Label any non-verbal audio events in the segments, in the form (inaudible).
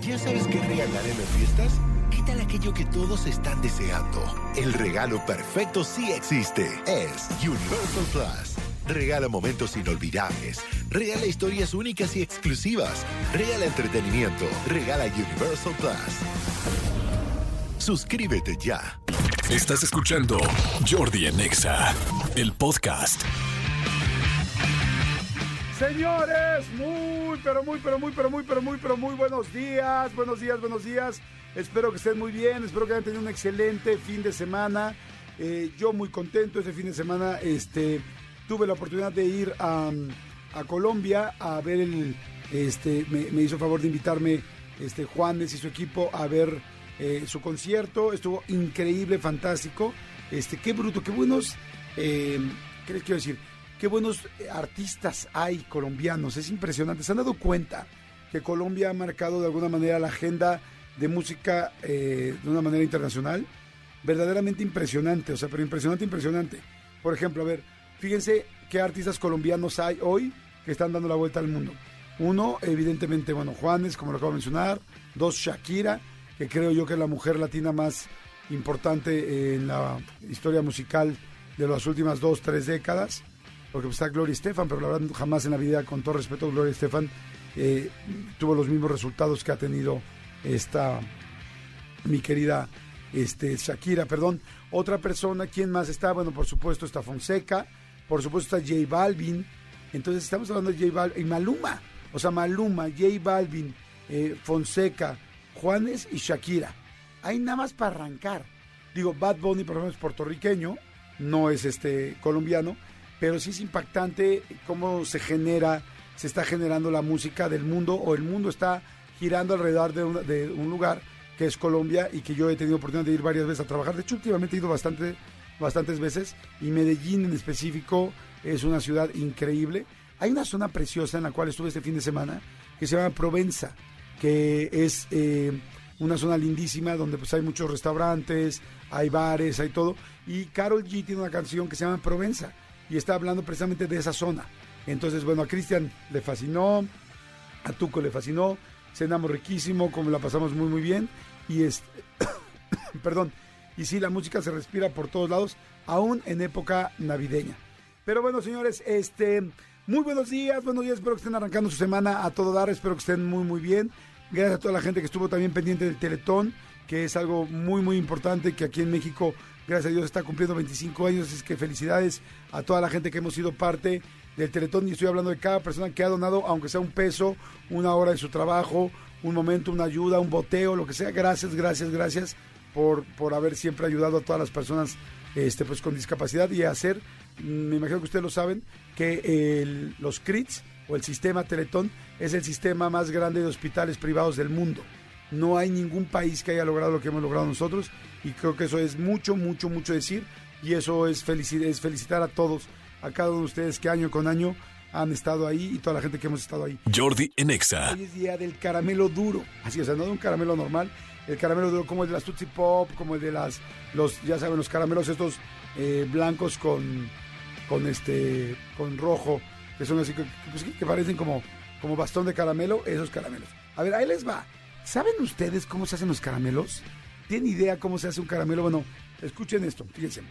¿Ya sabes qué regalar en las fiestas? ¿Qué tal aquello que todos están deseando? El regalo perfecto sí existe. Es Universal Plus. Regala momentos inolvidables. Regala historias únicas y exclusivas. Regala entretenimiento. Regala Universal Plus. Suscríbete ya. Estás escuchando Jordi Anexa, el podcast. Señores, muy, pero muy, pero muy, pero muy, pero muy, pero muy buenos días, buenos días, buenos días. Espero que estén muy bien, espero que hayan tenido un excelente fin de semana. Eh, yo muy contento este fin de semana. Este, tuve la oportunidad de ir a, Colombia a ver el, este, me, me hizo favor de invitarme este, Juanes y su equipo a ver eh, su concierto. Estuvo increíble, fantástico. Este, qué bruto, qué buenos, eh, ¿qué les quiero decir? Qué buenos eh, artistas hay colombianos. Es impresionante. ¿Se han dado cuenta que Colombia ha marcado de alguna manera la agenda de música eh, de una manera internacional? Verdaderamente impresionante. O sea, pero impresionante, impresionante. Por ejemplo, a ver, fíjense qué artistas colombianos hay hoy que están dando la vuelta al mundo. Uno, evidentemente, bueno, Juanes, como lo acabo de mencionar. Dos, Shakira, que creo yo que es la mujer latina más importante en la historia musical de las últimas dos, tres décadas. Porque está Gloria Estefan, pero la verdad jamás en la vida, con todo respeto, Gloria Estefan eh, tuvo los mismos resultados que ha tenido esta mi querida este, Shakira, perdón. Otra persona, ¿quién más está? Bueno, por supuesto está Fonseca, por supuesto está J Balvin. Entonces estamos hablando de J Balvin y Maluma. O sea, Maluma, J Balvin, eh, Fonseca, Juanes y Shakira. Hay nada más para arrancar. Digo, Bad Bunny, por ejemplo, es puertorriqueño, no es este colombiano, pero sí es impactante cómo se genera, se está generando la música del mundo o el mundo está girando alrededor de un, de un lugar que es Colombia y que yo he tenido oportunidad de ir varias veces a trabajar. De hecho, últimamente he ido bastante, bastantes veces y Medellín en específico es una ciudad increíble. Hay una zona preciosa en la cual estuve este fin de semana que se llama Provenza, que es eh, una zona lindísima donde pues hay muchos restaurantes, hay bares, hay todo. Y Carol G tiene una canción que se llama Provenza y está hablando precisamente de esa zona. Entonces, bueno, a Cristian le fascinó, a Tuco le fascinó, cenamos riquísimo, como la pasamos muy muy bien y este, (coughs) perdón, y sí la música se respira por todos lados, aún en época navideña. Pero bueno, señores, este muy buenos días, buenos días, espero que estén arrancando su semana a todo dar, espero que estén muy muy bien. Gracias a toda la gente que estuvo también pendiente del Teletón, que es algo muy muy importante que aquí en México, gracias a Dios, está cumpliendo 25 años, es que felicidades a toda la gente que hemos sido parte del Teletón y estoy hablando de cada persona que ha donado, aunque sea un peso, una hora de su trabajo, un momento, una ayuda, un boteo, lo que sea. Gracias, gracias, gracias por, por haber siempre ayudado a todas las personas este, pues, con discapacidad y hacer, me imagino que ustedes lo saben, que el- los CRITs o el sistema Teletón es el sistema más grande de hospitales privados del mundo. No hay ningún país que haya logrado lo que hemos logrado nosotros y creo que eso es mucho, mucho, mucho decir y eso es, felici- es felicitar a todos, a cada uno de ustedes que año con año han estado ahí y toda la gente que hemos estado ahí. Jordi Anexa. Hoy es día del caramelo duro. Así, o sea, no de un caramelo normal. El caramelo duro como el de las Tootsie Pop, como el de las, los, ya saben, los caramelos estos eh, blancos con, con este, con rojo, que son así, que, pues, que parecen como, como bastón de caramelo, esos caramelos. A ver, ahí les va. ¿Saben ustedes cómo se hacen los caramelos? ¿Tienen idea cómo se hace un caramelo? Bueno, escuchen esto, fíjense.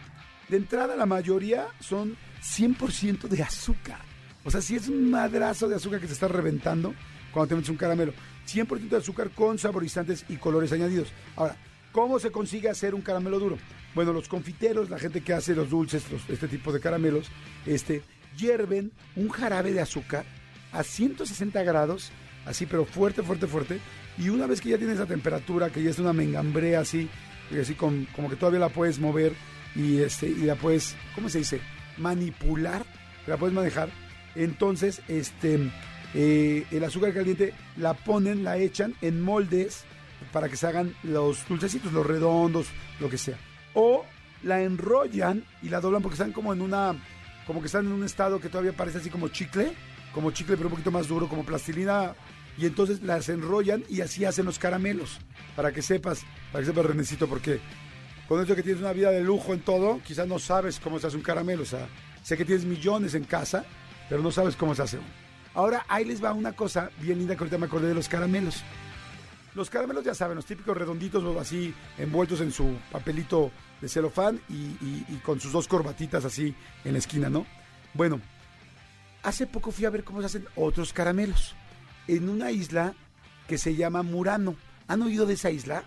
De entrada, la mayoría son 100% de azúcar. O sea, si es un madrazo de azúcar que se está reventando cuando te metes un caramelo. 100% de azúcar con saborizantes y colores añadidos. Ahora, ¿cómo se consigue hacer un caramelo duro? Bueno, los confiteros, la gente que hace los dulces, este tipo de caramelos, este, hierven un jarabe de azúcar a 160 grados, así, pero fuerte, fuerte, fuerte. Y una vez que ya tiene esa temperatura, que ya es una mengambrea así, así con- como que todavía la puedes mover y, este, y la puedes, ¿cómo se dice? Manipular, la puedes manejar. Entonces, este, eh, el azúcar caliente la ponen, la echan en moldes para que se hagan los dulcecitos, los redondos, lo que sea. O la enrollan y la doblan porque están como en una, como que están en un estado que todavía parece así como chicle, como chicle pero un poquito más duro, como plastilina. Y entonces las enrollan y así hacen los caramelos. Para que sepas, para que sepas, Renecito, porque con esto que tienes una vida de lujo en todo, quizás no sabes cómo se hace un caramelo. O sea, sé que tienes millones en casa, pero no sabes cómo se hace uno. Ahora, ahí les va una cosa bien linda que ahorita me acordé de los caramelos. Los caramelos, ya saben, los típicos redonditos, así, envueltos en su papelito de celofán y, y con sus dos corbatitas así en la esquina, ¿no? Bueno, hace poco fui a ver cómo se hacen otros caramelos en una isla que se llama Murano. ¿Han oído de esa isla?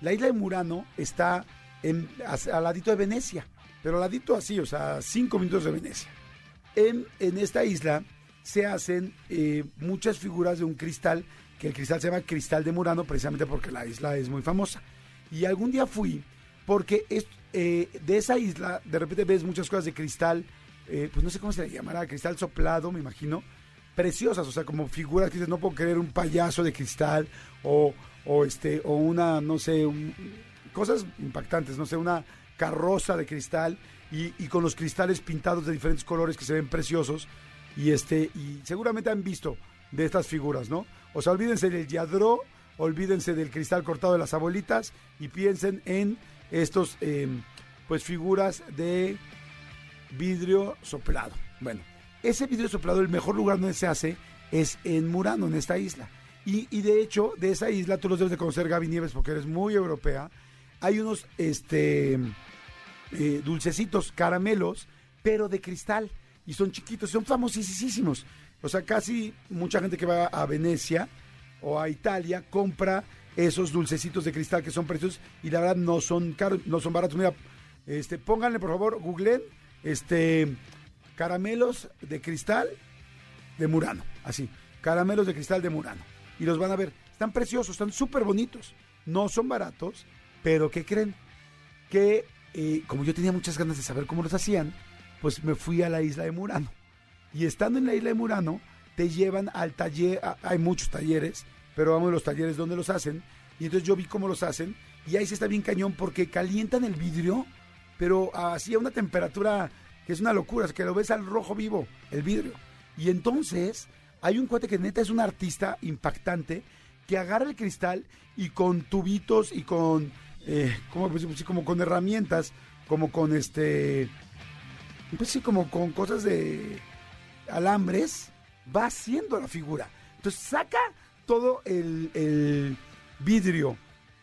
La isla de Murano está en, al ladito de Venecia, pero al ladito así, o sea, cinco minutos de Venecia. En, en esta isla se hacen eh, muchas figuras de un cristal, que el cristal se llama Cristal de Murano, precisamente porque la isla es muy famosa. Y algún día fui, porque es, eh, de esa isla, de repente ves muchas cosas de cristal, eh, pues no sé cómo se le llamará, cristal soplado, me imagino, preciosas, o sea, como figuras que dices, no puedo creer un payaso de cristal o, o este, o una, no sé, cosas impactantes, no sé, una carroza de cristal y, con los cristales pintados de diferentes colores que se ven preciosos y este, y seguramente han visto de estas figuras, ¿no? O sea, olvídense del yadro, olvídense del cristal cortado de las abuelitas y piensen en estos, em, pues, figuras de vidrio soplado. Bueno, ese vidrio soplado, el mejor lugar donde se hace es en Murano, en esta isla. Y, de hecho, de esa isla, tú los debes de conocer, Gaby Nieves, porque eres muy europea. Hay unos este, eh, dulcecitos, caramelos, pero de cristal. Y son chiquitos, son famosísimos. O sea, casi mucha gente que va a Venecia o a Italia compra esos dulcecitos de cristal que son preciosos y la verdad no son caros, no son baratos. Mira, este, pónganle por favor, googleen, este, caramelos de cristal de Murano, así, caramelos de cristal de Murano. Y los van a ver, están preciosos, están súper bonitos, no son baratos, pero ¿qué creen? Que eh, como yo tenía muchas ganas de saber cómo los hacían, pues me fui a la isla de Murano. Y estando en la isla de Murano, te llevan al taller, hay muchos talleres, pero vamos a los talleres donde los hacen. Y entonces yo vi cómo los hacen, y ahí se está bien cañón porque calientan el vidrio, pero así a una temperatura que es una locura, es que lo ves al rojo vivo, el vidrio. Y entonces hay un cuate que neta es un artista impactante que agarra el cristal y con tubitos y con, eh, ¿cómo, pues, como con herramientas, como con este, pues sí, como con cosas de alambres, va haciendo la figura. Entonces saca todo el, el vidrio,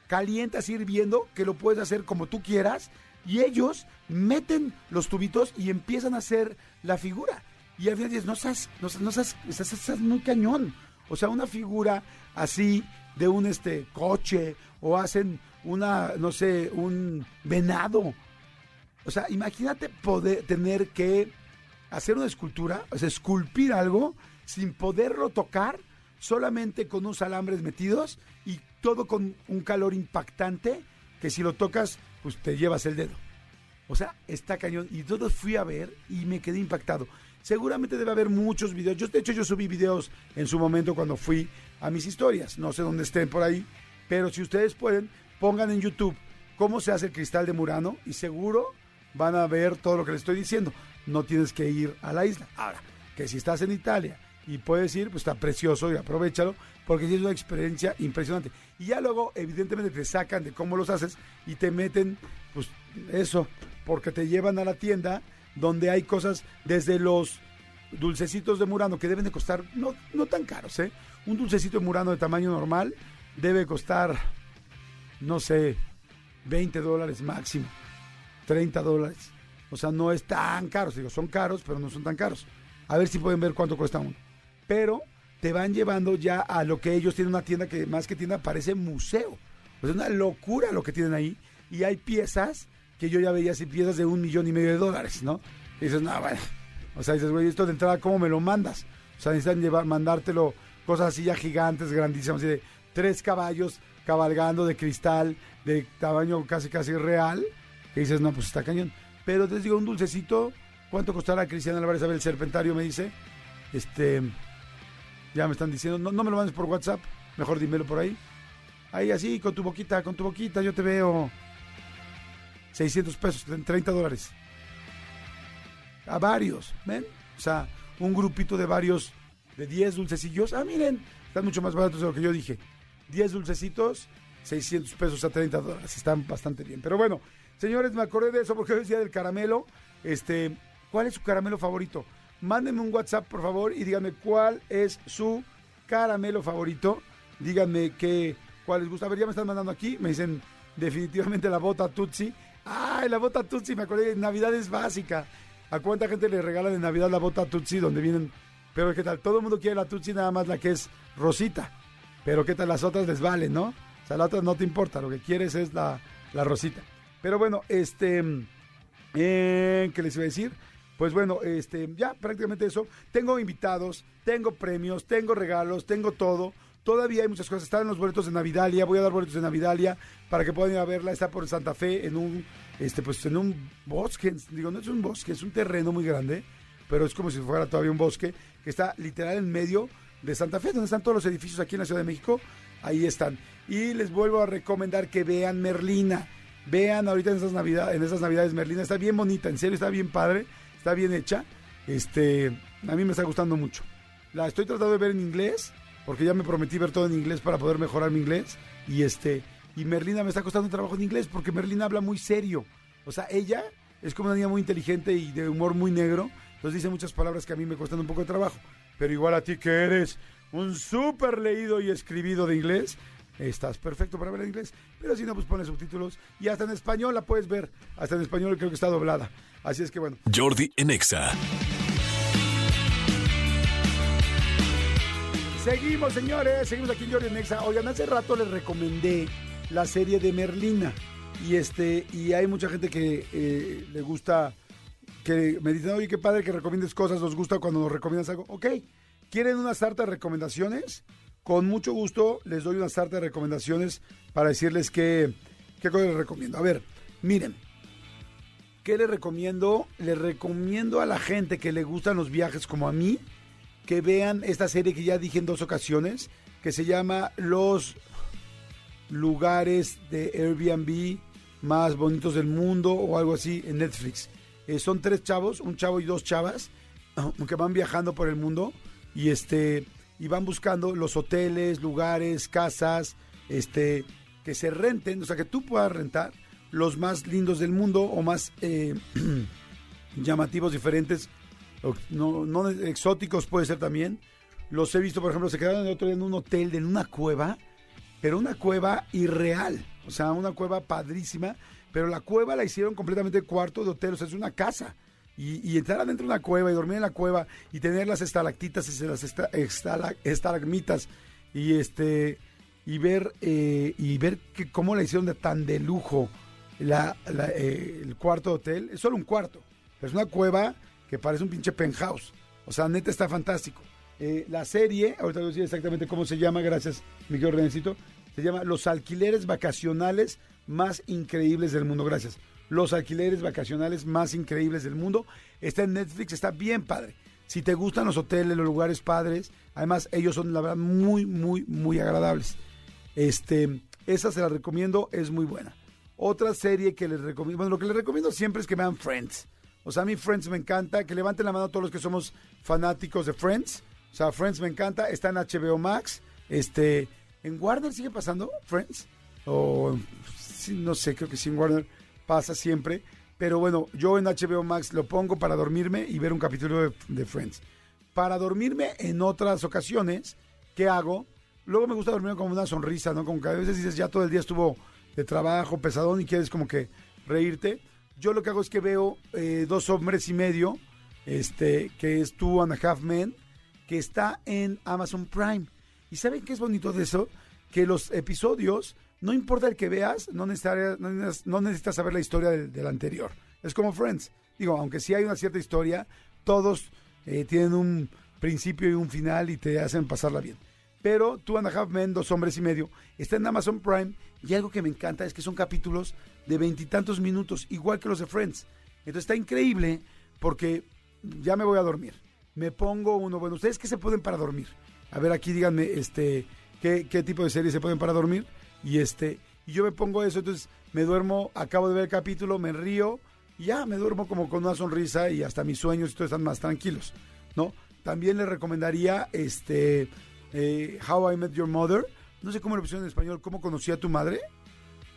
calienta, así hirviendo, que lo puedes hacer como tú quieras y ellos meten los tubitos y empiezan a hacer la figura. Y al final dices, no seas, no, no estás, muy cañón. O sea, una figura así de un este coche o hacen una, no sé, un venado. O sea, imagínate poder tener que hacer una escultura, o sea, esculpir algo sin poderlo tocar, solamente con unos alambres metidos y todo con un calor impactante que si lo tocas pues te llevas el dedo. O sea, está cañón. Y todo fui a ver y me quedé impactado. Seguramente debe haber muchos videos. Yo, de hecho, yo subí videos en su momento cuando fui a mis historias. No sé dónde estén por ahí. Pero si ustedes pueden, pongan en YouTube cómo se hace el cristal de Murano y seguro van a ver todo lo que les estoy diciendo. No tienes que ir a la isla. Ahora, que si estás en Italia y puedes ir, pues está precioso y aprovechalo porque es una experiencia impresionante. Y ya luego, evidentemente, te sacan de cómo los haces y te meten, pues eso, porque te llevan a la tienda donde hay cosas desde los dulcecitos de Murano que deben de costar no, no tan caros, ¿eh? Un dulcecito de Murano de tamaño normal debe costar, no sé, 20 dólares máximo, 30 dólares. O sea, no es tan caro. Digo, son caros, pero no son tan caros. A ver si pueden ver cuánto cuesta uno. Pero te van llevando ya a lo que ellos tienen una tienda que más que tienda parece museo. O es una locura lo que tienen ahí. Y hay piezas que yo ya veía así, piezas de un millón y medio de dólares, ¿no? Y dices, no, bueno. O sea, dices, güey, esto de entrada, ¿cómo me lo mandas? O sea, necesitan llevar, mandártelo cosas así ya gigantes, grandísimas, así de tres caballos cabalgando de cristal, de tamaño casi casi real. Que dices, no, pues está cañón. Pero te digo, un dulcecito, ¿cuánto costará Cristian Álvarez a ver el serpentario? Me dice. Este, ya me están diciendo, no, no me lo mandes por WhatsApp, mejor dímelo por ahí. Ahí así, con tu boquita, con tu boquita, yo te veo 600 pesos, 30 dólares. A varios, ¿ven? O sea, un grupito de varios, de 10 dulcecillos. Ah, miren, están mucho más baratos de lo que yo dije. 10 dulcecitos, 600 pesos a 30 dólares. Están bastante bien. Pero bueno, señores, me acordé de eso porque decía del caramelo. Este, ¿cuál es su caramelo favorito? Mándenme un WhatsApp, por favor, y díganme cuál es su caramelo favorito. Díganme qué cuál les gusta. A ver, ya me están mandando aquí, me dicen definitivamente la bota Tutsi. ¡Ay, la bota Tutsi! Me acordé, Navidad es básica. ¿A cuánta gente le regala de Navidad la bota Tutsi donde vienen? Pero ¿qué tal? Todo el mundo quiere la Tutsi, nada más la que es rosita. Pero ¿qué tal? Las otras les valen, ¿no? O sea, la otra no te importa, lo que quieres es la, la rosita. Pero bueno, este... Eh, ¿Qué les iba a decir? Pues bueno, este, ya prácticamente eso. Tengo invitados, tengo premios, tengo regalos, tengo todo. Todavía hay muchas cosas. Están los boletos de Navidalia. Voy a dar boletos de Navidalia para que puedan ir a verla. Está por Santa Fe en un, este, pues en un bosque. Digo, no es un bosque, es un terreno muy grande, pero es como si fuera todavía un bosque que está literal en medio de Santa Fe, donde están todos los edificios aquí en la Ciudad de México. Ahí están. Y les vuelvo a recomendar que vean Merlina. Vean ahorita en esas navidades, en esas navidades Merlina. Está bien bonita, en serio, está bien padre, está bien hecha. Este, a mí me está gustando mucho. La estoy tratando de ver en inglés porque ya me prometí ver todo en inglés para poder mejorar mi inglés. Y este, y Merlina me está costando un trabajo en inglés porque Merlina habla muy serio. O sea, ella es como una niña muy inteligente y de humor muy negro. Entonces dice muchas palabras que a mí me cuestan un poco de trabajo. Pero igual a ti que eres un súper leído y escribido de inglés, estás perfecto para ver en inglés. Pero si no, pues pones subtítulos y hasta en español la puedes ver. Hasta en español creo que está doblada. Así es que bueno. Jordi Enexa. Seguimos, señores, seguimos aquí en Jordi Nexa. Oigan, hace rato les recomendé la serie de Merlina. Y este, y hay mucha gente que eh, le gusta, que me dicen, oye, qué padre que recomiendes cosas, nos gusta cuando nos recomiendas algo. Ok, ¿quieren una sarta de recomendaciones? Con mucho gusto les doy una sarta de recomendaciones para decirles qué, qué cosas les recomiendo. A ver, miren, ¿qué les recomiendo? Les recomiendo a la gente que le gustan los viajes como a mí, que vean esta serie que ya dije en dos ocasiones, que se llama Los lugares de Airbnb más bonitos del mundo o algo así en Netflix. Eh, son tres chavos, un chavo y dos chavas, (clears throat) que van viajando por el mundo y este y van buscando los hoteles, lugares, casas, este que se renten, o sea que tú puedas rentar los más lindos del mundo o más eh, (clears throat) llamativos, diferentes no, no exóticos puede ser también. Los he visto, por ejemplo, se quedaron el otro día en un hotel, en una cueva, pero una cueva irreal. O sea, una cueva padrísima, pero la cueva la hicieron completamente cuarto de hotel, o sea, es una casa. Y, entrar adentro de una cueva y dormir en la cueva y tener las estalactitas y las esta, estala, estalagmitas y este y ver eh, y ver que cómo la hicieron de tan de lujo la, la, eh, el cuarto hotel es solo un cuarto es una cueva que parece un pinche penthouse. O sea, neta está fantástico. Eh, la serie, ahorita voy a decir exactamente cómo se llama, gracias, Miguel Renécito, se llama Los alquileres vacacionales más increíbles del mundo. Gracias. Los alquileres vacacionales más increíbles del mundo. Está en Netflix, está bien padre. Si te gustan los hoteles, los lugares padres, además ellos son la verdad muy, muy, muy agradables. Este, esa se la recomiendo, es muy buena. Otra serie que les recomiendo, bueno, lo que les recomiendo siempre es que vean Friends. O sea, a mí Friends me encanta. Que levanten la mano a todos los que somos fanáticos de Friends. O sea, Friends me encanta. Está en HBO Max. Este, ¿En Warner sigue pasando Friends? O, sí, no sé, creo que sí en Warner pasa siempre. Pero bueno, yo en HBO Max lo pongo para dormirme y ver un capítulo de, de Friends. Para dormirme en otras ocasiones, ¿qué hago? Luego me gusta dormir con una sonrisa, ¿no? Como que a veces dices, ya todo el día estuvo de trabajo, pesadón y quieres como que reírte yo lo que hago es que veo eh, dos hombres y medio, este, que es Two and a Half Men, que está en Amazon Prime. ¿Y saben qué es bonito de eso? Que los episodios, no importa el que veas, no necesitas, no necesitas saber la historia del, anterior. Es como Friends. Digo, aunque sí hay una cierta historia, todos eh, tienen un principio y un final y te hacen pasarla bien. Pero Two and a Half Men, dos hombres y medio, está en Amazon Prime y algo que me encanta es que son capítulos de veintitantos minutos, igual que los de Friends. Entonces está increíble porque ya me voy a dormir. Me pongo uno, bueno, ¿ustedes qué se pueden para dormir? A ver, aquí díganme, este, ¿qué, qué tipo de series se pueden para dormir? Y este, y yo me pongo eso, entonces me duermo, acabo de ver el capítulo, me río, ya me duermo como con una sonrisa y hasta mis sueños y están más tranquilos, ¿no? También les recomendaría este eh, How I Met Your Mother. No sé cómo lo pusieron en español, ¿cómo conocí a tu madre?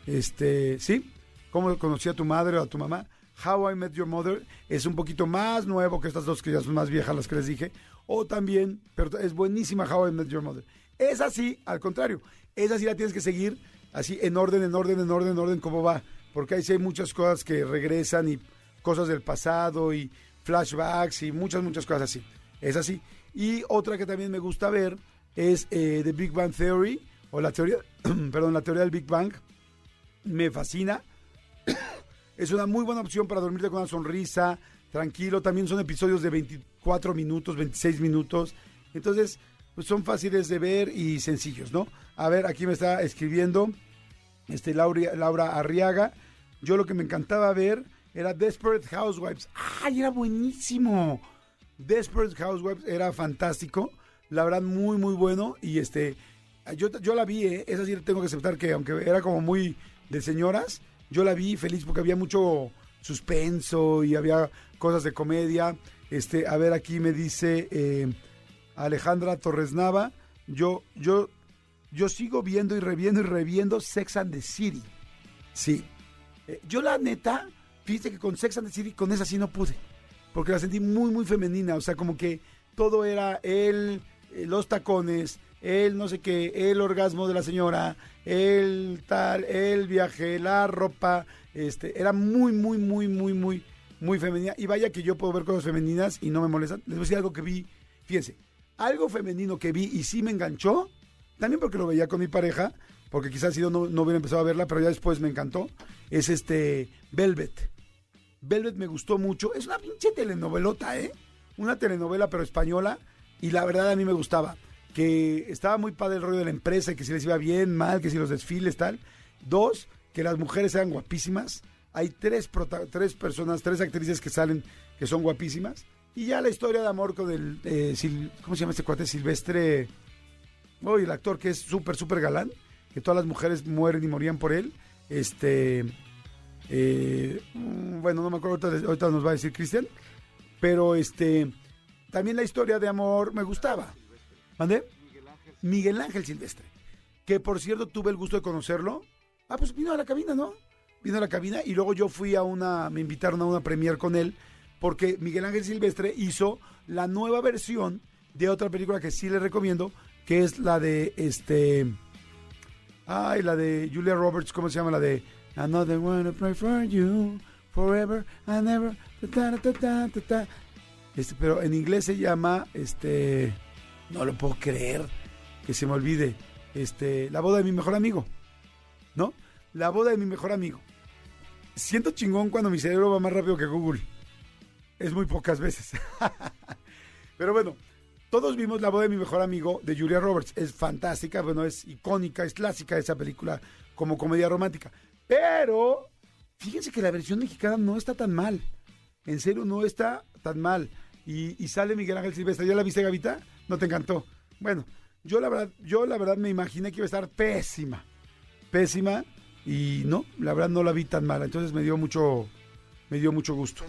Este, ¿sí? ¿Cómo conocí a tu madre o a tu mamá? How I Met Your Mother es un poquito más nuevo que estas dos que ya son más viejas las que les dije. O también, pero es buenísima How I Met Your Mother. Es así, al contrario. Esa sí la tienes que seguir así en orden, en orden, en orden, en orden, cómo va. Porque ahí sí hay muchas cosas que regresan y cosas del pasado y flashbacks y muchas, muchas cosas así. Es así. Y otra que también me gusta ver es eh, The Big Bang Theory, o la teoría, (clears throat) perdón, la teoría del Big Bang. Me fascina. (coughs) es una muy buena opción para dormirte con una sonrisa, tranquilo. También son episodios de 24 minutos, 26 minutos. Entonces, pues son fáciles de ver y sencillos, ¿no? A ver, aquí me está escribiendo este Laura, Laura Arriaga. Yo lo que me encantaba ver era Desperate Housewives. ¡Ay, era buenísimo! Desperate Housewives era fantástico. La verdad, muy, muy bueno. Y este, yo, yo la vi, ¿eh? esa sí tengo que aceptar que aunque era como muy de señoras, yo la vi feliz porque había mucho suspenso y había cosas de comedia. Este, a ver, aquí me dice eh, Alejandra Torres Nava. Yo, yo, yo sigo viendo y reviendo y reviendo Sex and the City. Sí. Eh, yo la neta, fíjate que con Sex and the City, con esa sí no pude. Porque la sentí muy, muy femenina. O sea, como que todo era él, eh, los tacones, el no sé qué, el orgasmo de la señora, el tal, el viaje, la ropa. Este, era muy, muy, muy, muy, muy, muy femenina. Y vaya que yo puedo ver cosas femeninas y no me molestan. Les voy a decir algo que vi. Fíjense, algo femenino que vi y sí me enganchó. También porque lo veía con mi pareja, porque quizás si no, no hubiera empezado a verla, pero ya después me encantó. Es este Velvet. Velvet me gustó mucho. Es una pinche telenovelota, ¿eh? Una telenovela, pero española. Y la verdad a mí me gustaba. Que estaba muy padre el rollo de la empresa, que si les iba bien, mal, que si los desfiles, tal. Dos, que las mujeres eran guapísimas. Hay tres, tres personas, tres actrices que salen que son guapísimas. Y ya la historia de amor con el. Eh, ¿Cómo se llama este cuate? Silvestre. Oh, el actor que es súper, súper galán. Que todas las mujeres mueren y morían por él. Este. Eh, mm, bueno, no me acuerdo, ahorita, nos va a decir Cristian. Pero este. También la historia de amor me gustaba. ¿Mandé? Miguel Ángel Silvestre. Que por cierto tuve el gusto de conocerlo. Ah, pues vino a la cabina, ¿no? Vino a la cabina y luego yo fui a una. Me invitaron a una premier con él porque Miguel Ángel Silvestre hizo la nueva versión de otra película que sí le recomiendo, que es la de este. Ay, la de Julia Roberts, ¿cómo se llama? La de Another one to pray for you, forever and ever. este, pero en inglés se llama, este, no lo puedo creer, que se me olvide, este, la boda de mi mejor amigo, ¿no? La boda de mi mejor amigo. Siento chingón cuando mi cerebro va más rápido que Google es muy pocas veces. (laughs) Pero bueno, todos vimos la voz de mi mejor amigo de Julia Roberts. Es fantástica, bueno, es icónica, es clásica esa película como comedia romántica. Pero fíjense que la versión mexicana no está tan mal. En serio, no está tan mal. Y, sale Miguel Ángel Silvestre. ¿Ya la viste, Gavita? ¿No te encantó? Bueno, yo la verdad, yo la verdad me imaginé que iba a estar pésima. Pésima. Y no, la verdad no la vi tan mala. Entonces me dio mucho, me dio mucho gusto.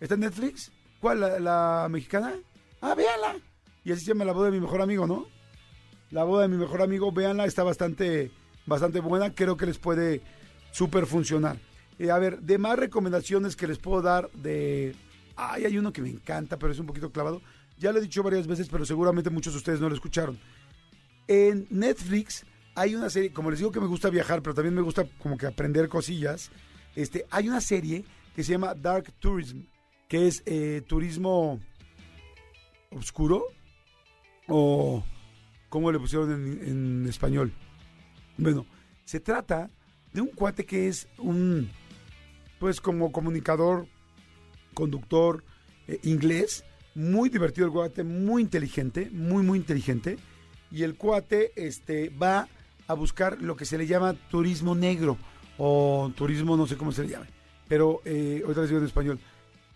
¿Está en Netflix? ¿Cuál? ¿La, mexicana? Ah, véanla. Y así se llama La boda de mi mejor amigo, ¿no? La boda de mi mejor amigo, véanla, está bastante, bastante buena. Creo que les puede súper funcionar. Eh, a ver, de más recomendaciones que les puedo dar de... Ay, hay uno que me encanta, pero es un poquito clavado. Ya lo he dicho varias veces, pero seguramente muchos de ustedes no lo escucharon. En Netflix hay una serie, como les digo que me gusta viajar, pero también me gusta como que aprender cosillas. Este, hay una serie que se llama Dark Tourism que es eh, turismo oscuro o cómo le pusieron en, español. Bueno, se trata de un cuate que es un, pues como comunicador, conductor eh, inglés, muy divertido el cuate, muy inteligente, muy, muy inteligente. Y el cuate este, va a buscar lo que se le llama turismo negro o turismo, no sé cómo se le llame, pero eh, ahorita les digo en español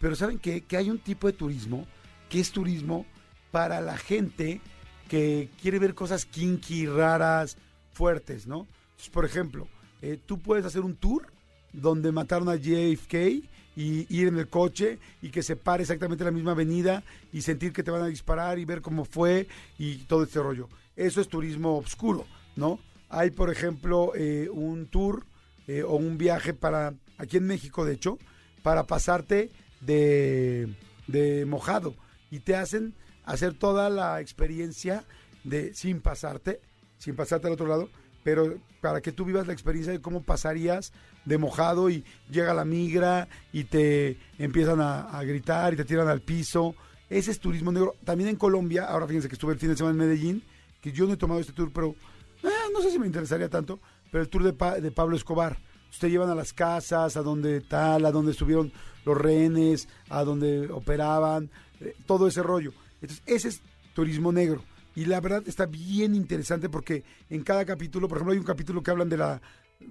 pero ¿saben qué? Que hay un tipo de turismo que es turismo para la gente que quiere ver cosas kinky, raras, fuertes, ¿no? por ejemplo, eh, tú puedes hacer un tour donde mataron a JFK y ir en el coche y que se pare exactamente la misma avenida y sentir que te van a disparar y ver cómo fue y todo este rollo. Eso es turismo oscuro, ¿no? Hay, por ejemplo, eh, un tour eh, o un viaje para, aquí en México, de hecho, para pasarte de, de mojado y te hacen hacer toda la experiencia de sin pasarte sin pasarte al otro lado, pero para que tú vivas la experiencia de cómo pasarías de mojado y llega la migra y te empiezan a, gritar y te tiran al piso. Ese es turismo negro. También en Colombia, ahora fíjense que estuve el fin de semana en Medellín, que yo no he tomado este tour, pero eh, no sé si me interesaría tanto, pero el tour de, Pa- de Pablo Escobar. Usted llevan a las casas, a donde tal, a donde estuvieron los rehenes, a donde operaban, eh, todo ese rollo. Entonces, ese es turismo negro. Y la verdad está bien interesante porque en cada capítulo, por ejemplo, hay un capítulo que hablan de la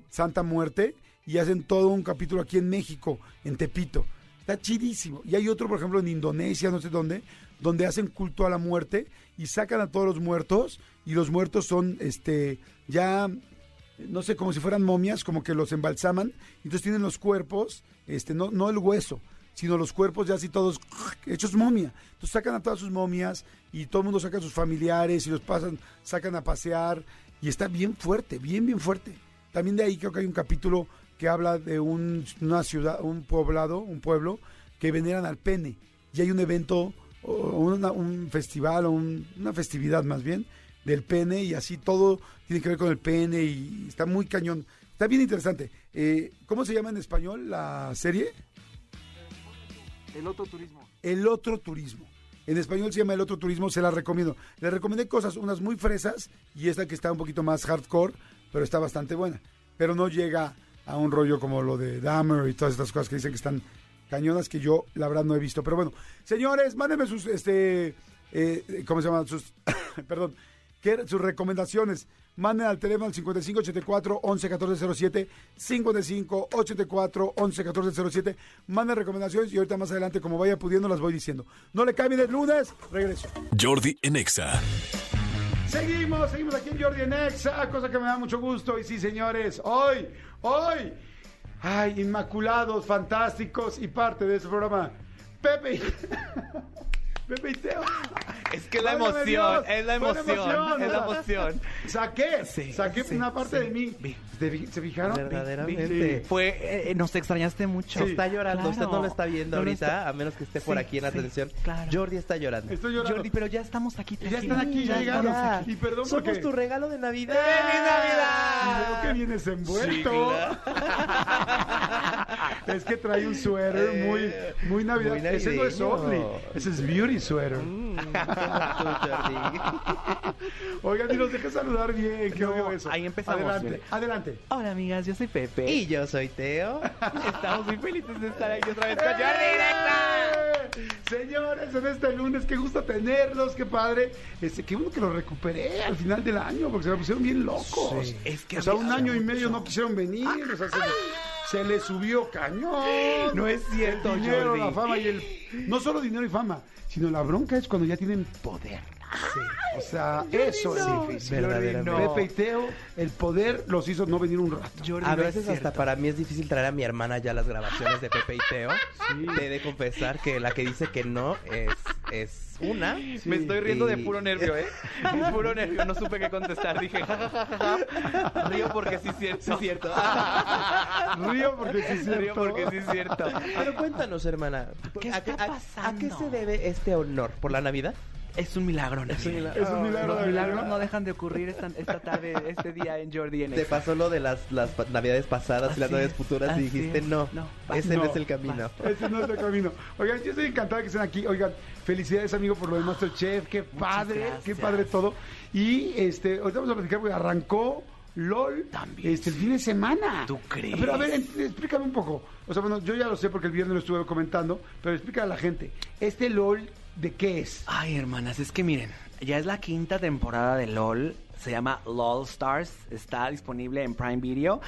Santa Muerte y hacen todo un capítulo aquí en México, en Tepito. Está chidísimo. Y hay otro, por ejemplo, en Indonesia, no sé dónde, donde hacen culto a la muerte y sacan a todos los muertos y los muertos son este ya no sé, como si fueran momias, como que los embalsaman, entonces tienen los cuerpos, este, no, no el hueso, sino los cuerpos ya así todos hechos momia. Entonces sacan a todas sus momias y todo el mundo saca a sus familiares y los pasan, sacan a pasear, y está bien fuerte, bien, bien fuerte. También de ahí creo que hay un capítulo que habla de un- una ciudad, un poblado, un pueblo, que veneran al pene, y hay un evento, o una- un festival, o un- una festividad más bien, del pene y así todo tiene que ver con el pene y está muy cañón. Está bien interesante. Eh, ¿Cómo se llama en español la serie? El otro turismo. El otro turismo. En español se llama El otro turismo, se la recomiendo. Le recomendé cosas, unas muy fresas y esta que está un poquito más hardcore, pero está bastante buena. Pero no llega a un rollo como lo de Dahmer y todas estas cosas que dicen que están cañonas que yo la verdad no he visto. Pero bueno, señores, mándenme sus, este, eh, ¿cómo se llaman? Sus, (coughs) perdón, ¿qué- sus recomendaciones. Manden al teléfono al 5584 111407 5584 111407 Manden recomendaciones y ahorita más adelante, como vaya pudiendo, las voy diciendo. No le cambien el lunes, regreso. Jordi en Exa. Seguimos, seguimos aquí en Jordi en Exa, cosa que me da mucho gusto. Y sí, señores, hoy, hoy, ay, inmaculados, fantásticos y parte de este programa, Pepe (laughs) Pepe y Teo. Es que la emoción, Dios, es la emoción, es la emoción. Saqué, Sí, saqué sí, una parte sí. de mí. Vi. ¿Te fi- ¿Se fijaron? Verdaderamente. Sí. Fue, eh, nos extrañaste mucho. Sí. Está llorando, Claro. usted no lo está viendo No ahorita, está- a menos que esté por aquí en sí, atención. claro. Jordi está llorando. Estoy llorando. Jordi, pero ya estamos aquí. ya están aquí, ya llegaron. Ya. Y perdón Somos porque... tu regalo de Navidad. ¡Feliz Y veo Navidad! que vienes envuelto. (laughs) es que trae un suéter muy, muy navidad. Muy Ese no es. Only, ese es Beauty Sweater. Mm. (laughs) Oigan, y nos deja saludar bien. Qué No, obvio eso. ahí empezamos, Adelante, mire. adelante. Hola, amigas, yo soy Pepe. Y yo soy Teo. estamos muy felices de estar aquí otra vez con Jordi ¡Eh! Señores, en este lunes, qué gusto tenerlos, qué padre. Este, qué bueno que los recuperé al final del año, porque se me pusieron bien locos. Sí. Es que o sea, un año y medio mucho. no quisieron venir, o sea, se, se les subió cañón. No es cierto, El dinero, Jordi. la fama y el... No solo dinero y fama, sino la bronca es cuando ya tienen poder. O sea, eso es difícil. Verdaderamente. Pepe y Teo, el poder los hizo no venir un rato. Jordi, A no es veces hasta para mí es difícil traer a mi hermana ya las grabaciones de Pepe y Teo. Te he de confesar que la que dice que no es, es una. Me estoy riendo de puro nervio, ¿eh? (laughs) De puro nervio, no supe qué contestar. Dije, ja, ja. Río porque sí es cierto. Sí. (laughs) Río porque sí es cierto. Río porque sí es cierto. Pero cuéntanos, hermana. ¿Qué ¿a, qué- está a- a qué se debe este honor? ¿Por la Navidad? Es un milagro, Es un milagro. Es un milagro Los de milagros milagro. no dejan de ocurrir esta, esta tarde, este día en Jordi en Te pasó lo de las, las navidades pasadas y las navidades es, futuras y dijiste es. no, No, ese no, no, es el camino. Ese no es el camino. Oigan, yo estoy encantado que estén aquí. Oigan, felicidades, amigo, por lo de Masterchef. Qué padre, gracias. qué padre todo. Y este, ahorita vamos a platicar porque arrancó LOL También. este, el fin de semana. ¿Tú crees? Pero a ver, explícame un poco. O sea, bueno, yo ya lo sé porque el viernes lo estuve comentando, pero explícale a la gente. ¿Este LOL de qué es? Ay, hermanas, es que miren, ya es la quinta temporada de LOL. Se llama LOL Stars. Está disponible en Prime Video.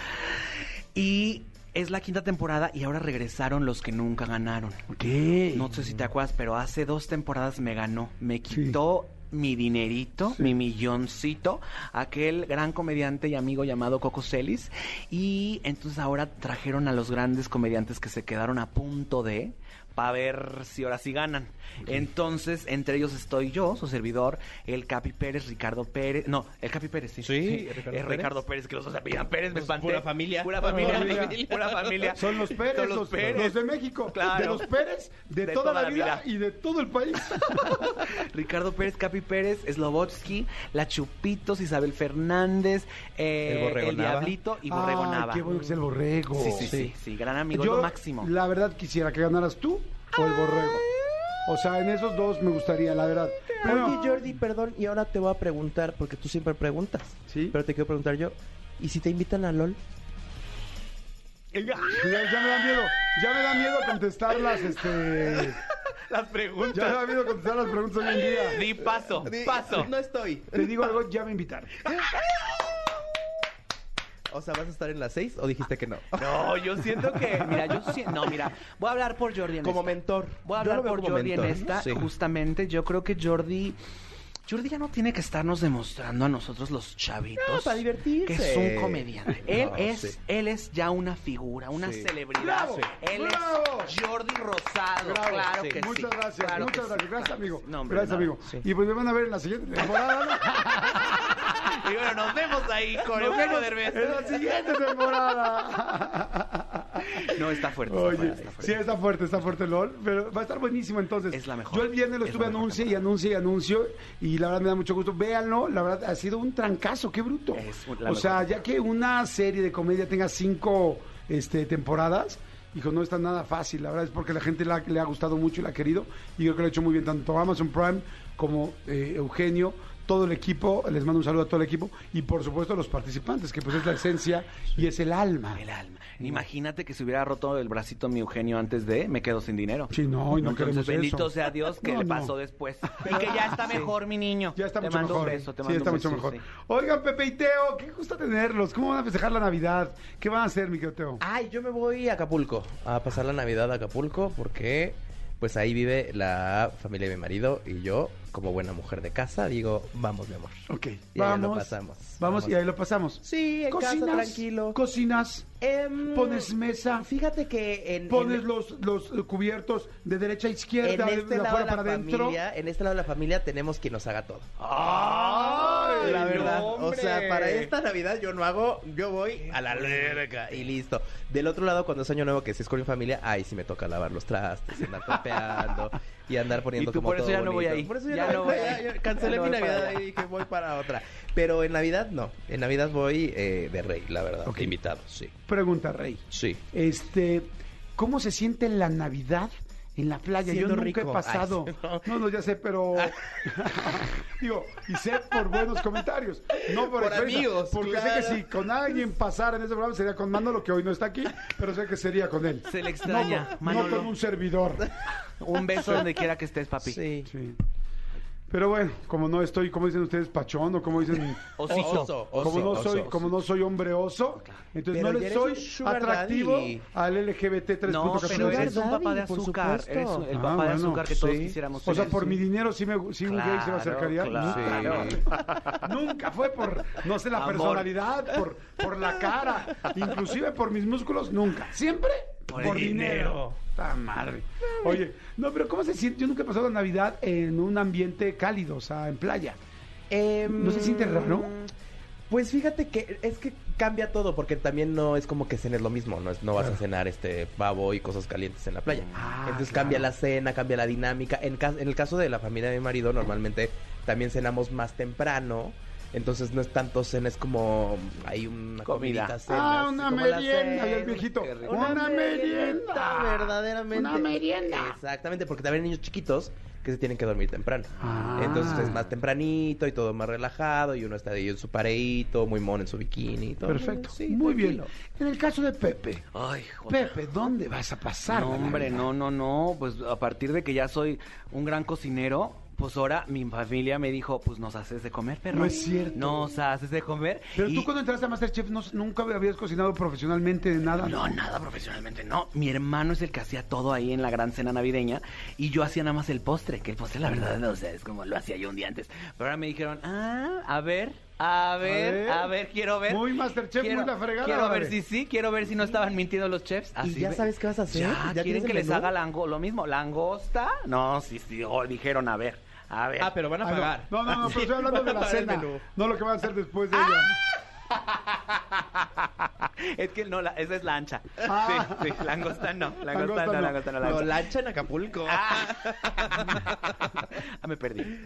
Y es la quinta temporada y ahora regresaron los que nunca ganaron. ¿Qué? No sé si te acuerdas, pero hace dos temporadas me ganó. Me quitó mi dinerito, mi milloncito, aquel gran comediante y amigo llamado Coco Celis. Y entonces ahora trajeron a los grandes comediantes que se quedaron a punto de para ver si ahora sí ganan. Entonces, entre ellos estoy yo, su servidor, el Capi Pérez, Ricardo Pérez. No, el Capi Pérez, sí. Sí, es Ricardo Pérez. Ricardo Pérez, que los dos se apellidan Pérez, me Pues, espanté. pura familia. Pura Pura familia. familia. Pura familia. Son los Pérez, Son los, los Pérez. los de México, Claro. de los Pérez, de, De toda, la vida, y de todo el país. (laughs) Ricardo Pérez, Capi Pérez, Slobotsky, La Chupitos, Isabel Fernández, eh, El Borrego Nava. Diablito y Borrego Nava. qué bueno que es el borrego. Sí, sí, sí, sí, gran amigo, Yo, lo máximo. la verdad, quisiera que ganaras tú o el borrego. O sea, en esos dos me gustaría, la verdad. Oye, Jordi, perdón, y ahora te voy a preguntar, porque tú siempre preguntas. Sí. Pero te quiero preguntar yo, ¿y si te invitan a LOL? ya, ya me da miedo, ya me da miedo contestar las, este... (laughs) Las Ya me preguntas. da miedo contestar las preguntas hoy en día. Di paso, paso. No estoy. Te digo algo, ya me invitaron. (laughs) O sea, ¿vas a estar en las seis o dijiste que no? (laughs) No, yo siento que, mira, yo siento, no, mira, voy a hablar por Jordi en Como esta. mentor. Voy a hablar por Jordi en esta, Sí. justamente, yo creo que Jordi, Jordi ya no tiene que estarnos demostrando a nosotros los chavitos. No, para divertirse. Que es un comediante. (laughs) Él No, es, sí. él es ya una figura, una Sí. celebridad. ¡Bravo! Él ¡Bravo! es Jordi Rosado, Bravo. claro Sí. que sí. Muchas gracias, claro muchas gracias. Gracias, amigo. sí. No, hombre, gracias, amigo. Y pues me van a ver en la siguiente temporada. (laughs) Y bueno, nos vemos ahí (laughs) con Eugenio Derbez. En la siguiente temporada. No, está fuerte. está Oye, está fuerte. sí, está fuerte, está fuerte LOL, pero va a estar buenísimo entonces. Es la mejor. Yo el viernes lo Es estuve anuncio y anuncio y anuncio y la verdad me da mucho gusto. Véanlo, la verdad ha sido un trancazo, qué bruto. Es o sea, ya que una serie de comedia tenga cinco este, temporadas, hijo, no está nada fácil. La verdad es porque la gente la- le ha gustado mucho y la ha querido y yo creo que lo ha hecho muy bien tanto Amazon Prime como eh, Eugenio. Todo el equipo, les mando un saludo a todo el equipo y por supuesto a los participantes, que pues es la esencia y es el alma. El alma. Imagínate que se hubiera roto el bracito mi Eugenio antes de, me quedo sin dinero. Sí, no, y no Entonces, queremos bendito eso. sea Dios que (laughs) No, le no. pasó después. (laughs) Y que ya está mejor, mi niño. Ya está te mucho mando mejor. un beso, te sí, mando está un mucho beso, mejor. sí. Oigan, Pepe y Teo, qué gusto tenerlos. ¿Cómo van a festejar la Navidad? ¿Qué van a hacer, mi querido Teo? Ay, yo me voy a Acapulco a pasar la Navidad a Acapulco porque pues ahí vive la familia de mi marido y yo, como buena mujer de casa, digo, vamos, mi amor. Ok, Y ahí vamos. lo pasamos. Vamos, y ahí lo pasamos. Sí, en casa, Cocinas, tranquilo. Cocinas, Em, pones mesa, Fíjate que en, pones en- los, los cubiertos de derecha a izquierda, en este de lado de la para adentro. en este lado de la familia tenemos quien nos haga todo. ¡Ay, La verdad, o sea, para esta Navidad yo no hago, yo voy a la alberca y listo. Del otro lado, cuando es año nuevo, que si es con mi familia, ahí sí me toca lavar los trastes, andar trapeando (laughs) y andar poniendo Y tú como por eso todo ya no voy ahí. Por eso ya, Ya no, no voy. (laughs) ya- ya cancelé no mi Navidad y dije voy para otra. Pero en Navidad no, en Navidad voy eh, de rey, la verdad, Ok. invitado, sí. Pregunta, Rey. Sí. Este, ¿cómo se siente la Navidad en la playa? Siendo Yo nunca rico. he pasado. Ay, (laughs) no. no. no, ya sé, pero (laughs) digo, y sé por buenos comentarios, no por, Por amigos, porque sé que si con alguien pasara en ese programa sería con Manolo, que hoy no está aquí, pero sé que sería con él. Se le extraña, no, con- Manolo. no con un servidor. Un beso (laughs) donde quiera que estés, papi. Sí. Sí. Pero bueno, como no estoy, como dicen ustedes, pachón o como dicen Osito. (laughs) Oso, como no soy, oso. como no soy hombre oso, entonces Pero no le soy atractivo daddy. al LGBT 3.14. No, pero eres un papá de azúcar. Eres el Ah, papá de azúcar que todos sí. quisiéramos O sea, por mi dinero sí, me, sí un gay se me Claro, acercaría. claro. Nunca. (laughs) Nunca fue por, no sé, la Amor. personalidad, por, por la cara, inclusive por mis músculos, nunca. Siempre Por dinero. dinero. ¡Ta madre! Oye, no, pero ¿cómo se siente? Yo nunca he pasado la Navidad en un ambiente cálido, o sea, en playa. Em, ¿No se siente raro? Pues fíjate que es que cambia todo, porque también no es como que cenes lo mismo, no, es, no vas a cenar este pavo y cosas calientes en la playa. Ah, Entonces claro. cambia la cena, cambia la dinámica. En, en el caso de la familia de mi marido, normalmente también cenamos más temprano. Entonces no es tanto cena, es como hay una Comida. comidita, cena, ah, así una merienda, y el viejito. Una, merienda. verdaderamente. Una merienda. Exactamente, porque también hay niños chiquitos que se tienen que dormir temprano. Ah. Entonces es más tempranito y todo más relajado y uno está ahí en su pareíto, muy mono en su bikini y todo. Perfecto. Sí, Muy bien. En el caso de Pepe. Ay, joder. Pepe, ¿dónde vas a pasar? No, hombre, no, no, no. Pues a partir de que ya soy un gran cocinero, pues ahora mi familia me dijo, pues nos haces de comer, perro. No es cierto. Nos haces de comer. Pero y- tú cuando entraste a Masterchef no- nunca habías cocinado profesionalmente de nada. No, nada profesionalmente, no. Mi hermano es el que hacía todo ahí en la gran cena navideña y yo hacía nada más el postre, que el postre la verdad no sé, es como lo hacía yo un día antes. Pero ahora me dijeron, ah, a ver, A ver, ver. a ver, quiero ver. Muy Masterchef, quiero, muy la fregada, Quiero ver si sí, quiero ver si no estaban mintiendo los chefs. Así ¿Y ya ve- sabes qué vas a hacer? Ya, ¿Ya ¿quieren que les menú? haga lango lo mismo? ¿Langosta? No, sí, sí, oh, dijeron, a ver, a ver. Ah, pero van a Ah, no. pagar. No, no, no, pero (laughs) estoy hablando de la cena. No lo que van a hacer después de ella. (laughs) es que no, la- esa es lancha. Ah. Sí, sí, langosta no, langosta, Langosta no, no. langosta no, No, lancha. en Acapulco. Ah, (laughs) me perdí.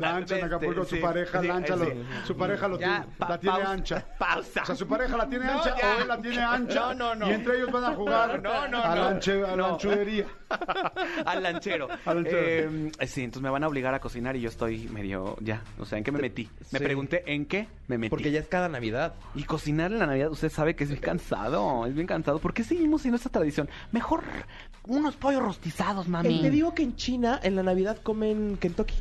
Lancha en Acapulco, Este, su sí, pareja, sí, lancha, lo- sí. su pareja lo Ya, tiene, pa- la tiene pausa, ancha. pausa. O sea, su pareja la tiene No, ancha ya. o él la tiene ancha. No, no, no. Y entre ellos van a jugar No, no, a, no. la anche- a la No. anchudería. (laughs) Al lanchero. Al lanchero. Eh, sí, entonces me van a obligar a cocinar y yo estoy medio ya. O sea, ¿en qué me metí? Me Sí. pregunté en qué me metí. Porque ya es cada Navidad. Y cocinar en la Navidad, usted sabe que es bien cansado, es bien cansado. ¿Por qué seguimos sin esta tradición? Mejor unos pollos rostizados, mami. Eh, te digo que en China, en la Navidad, comen Kentucky.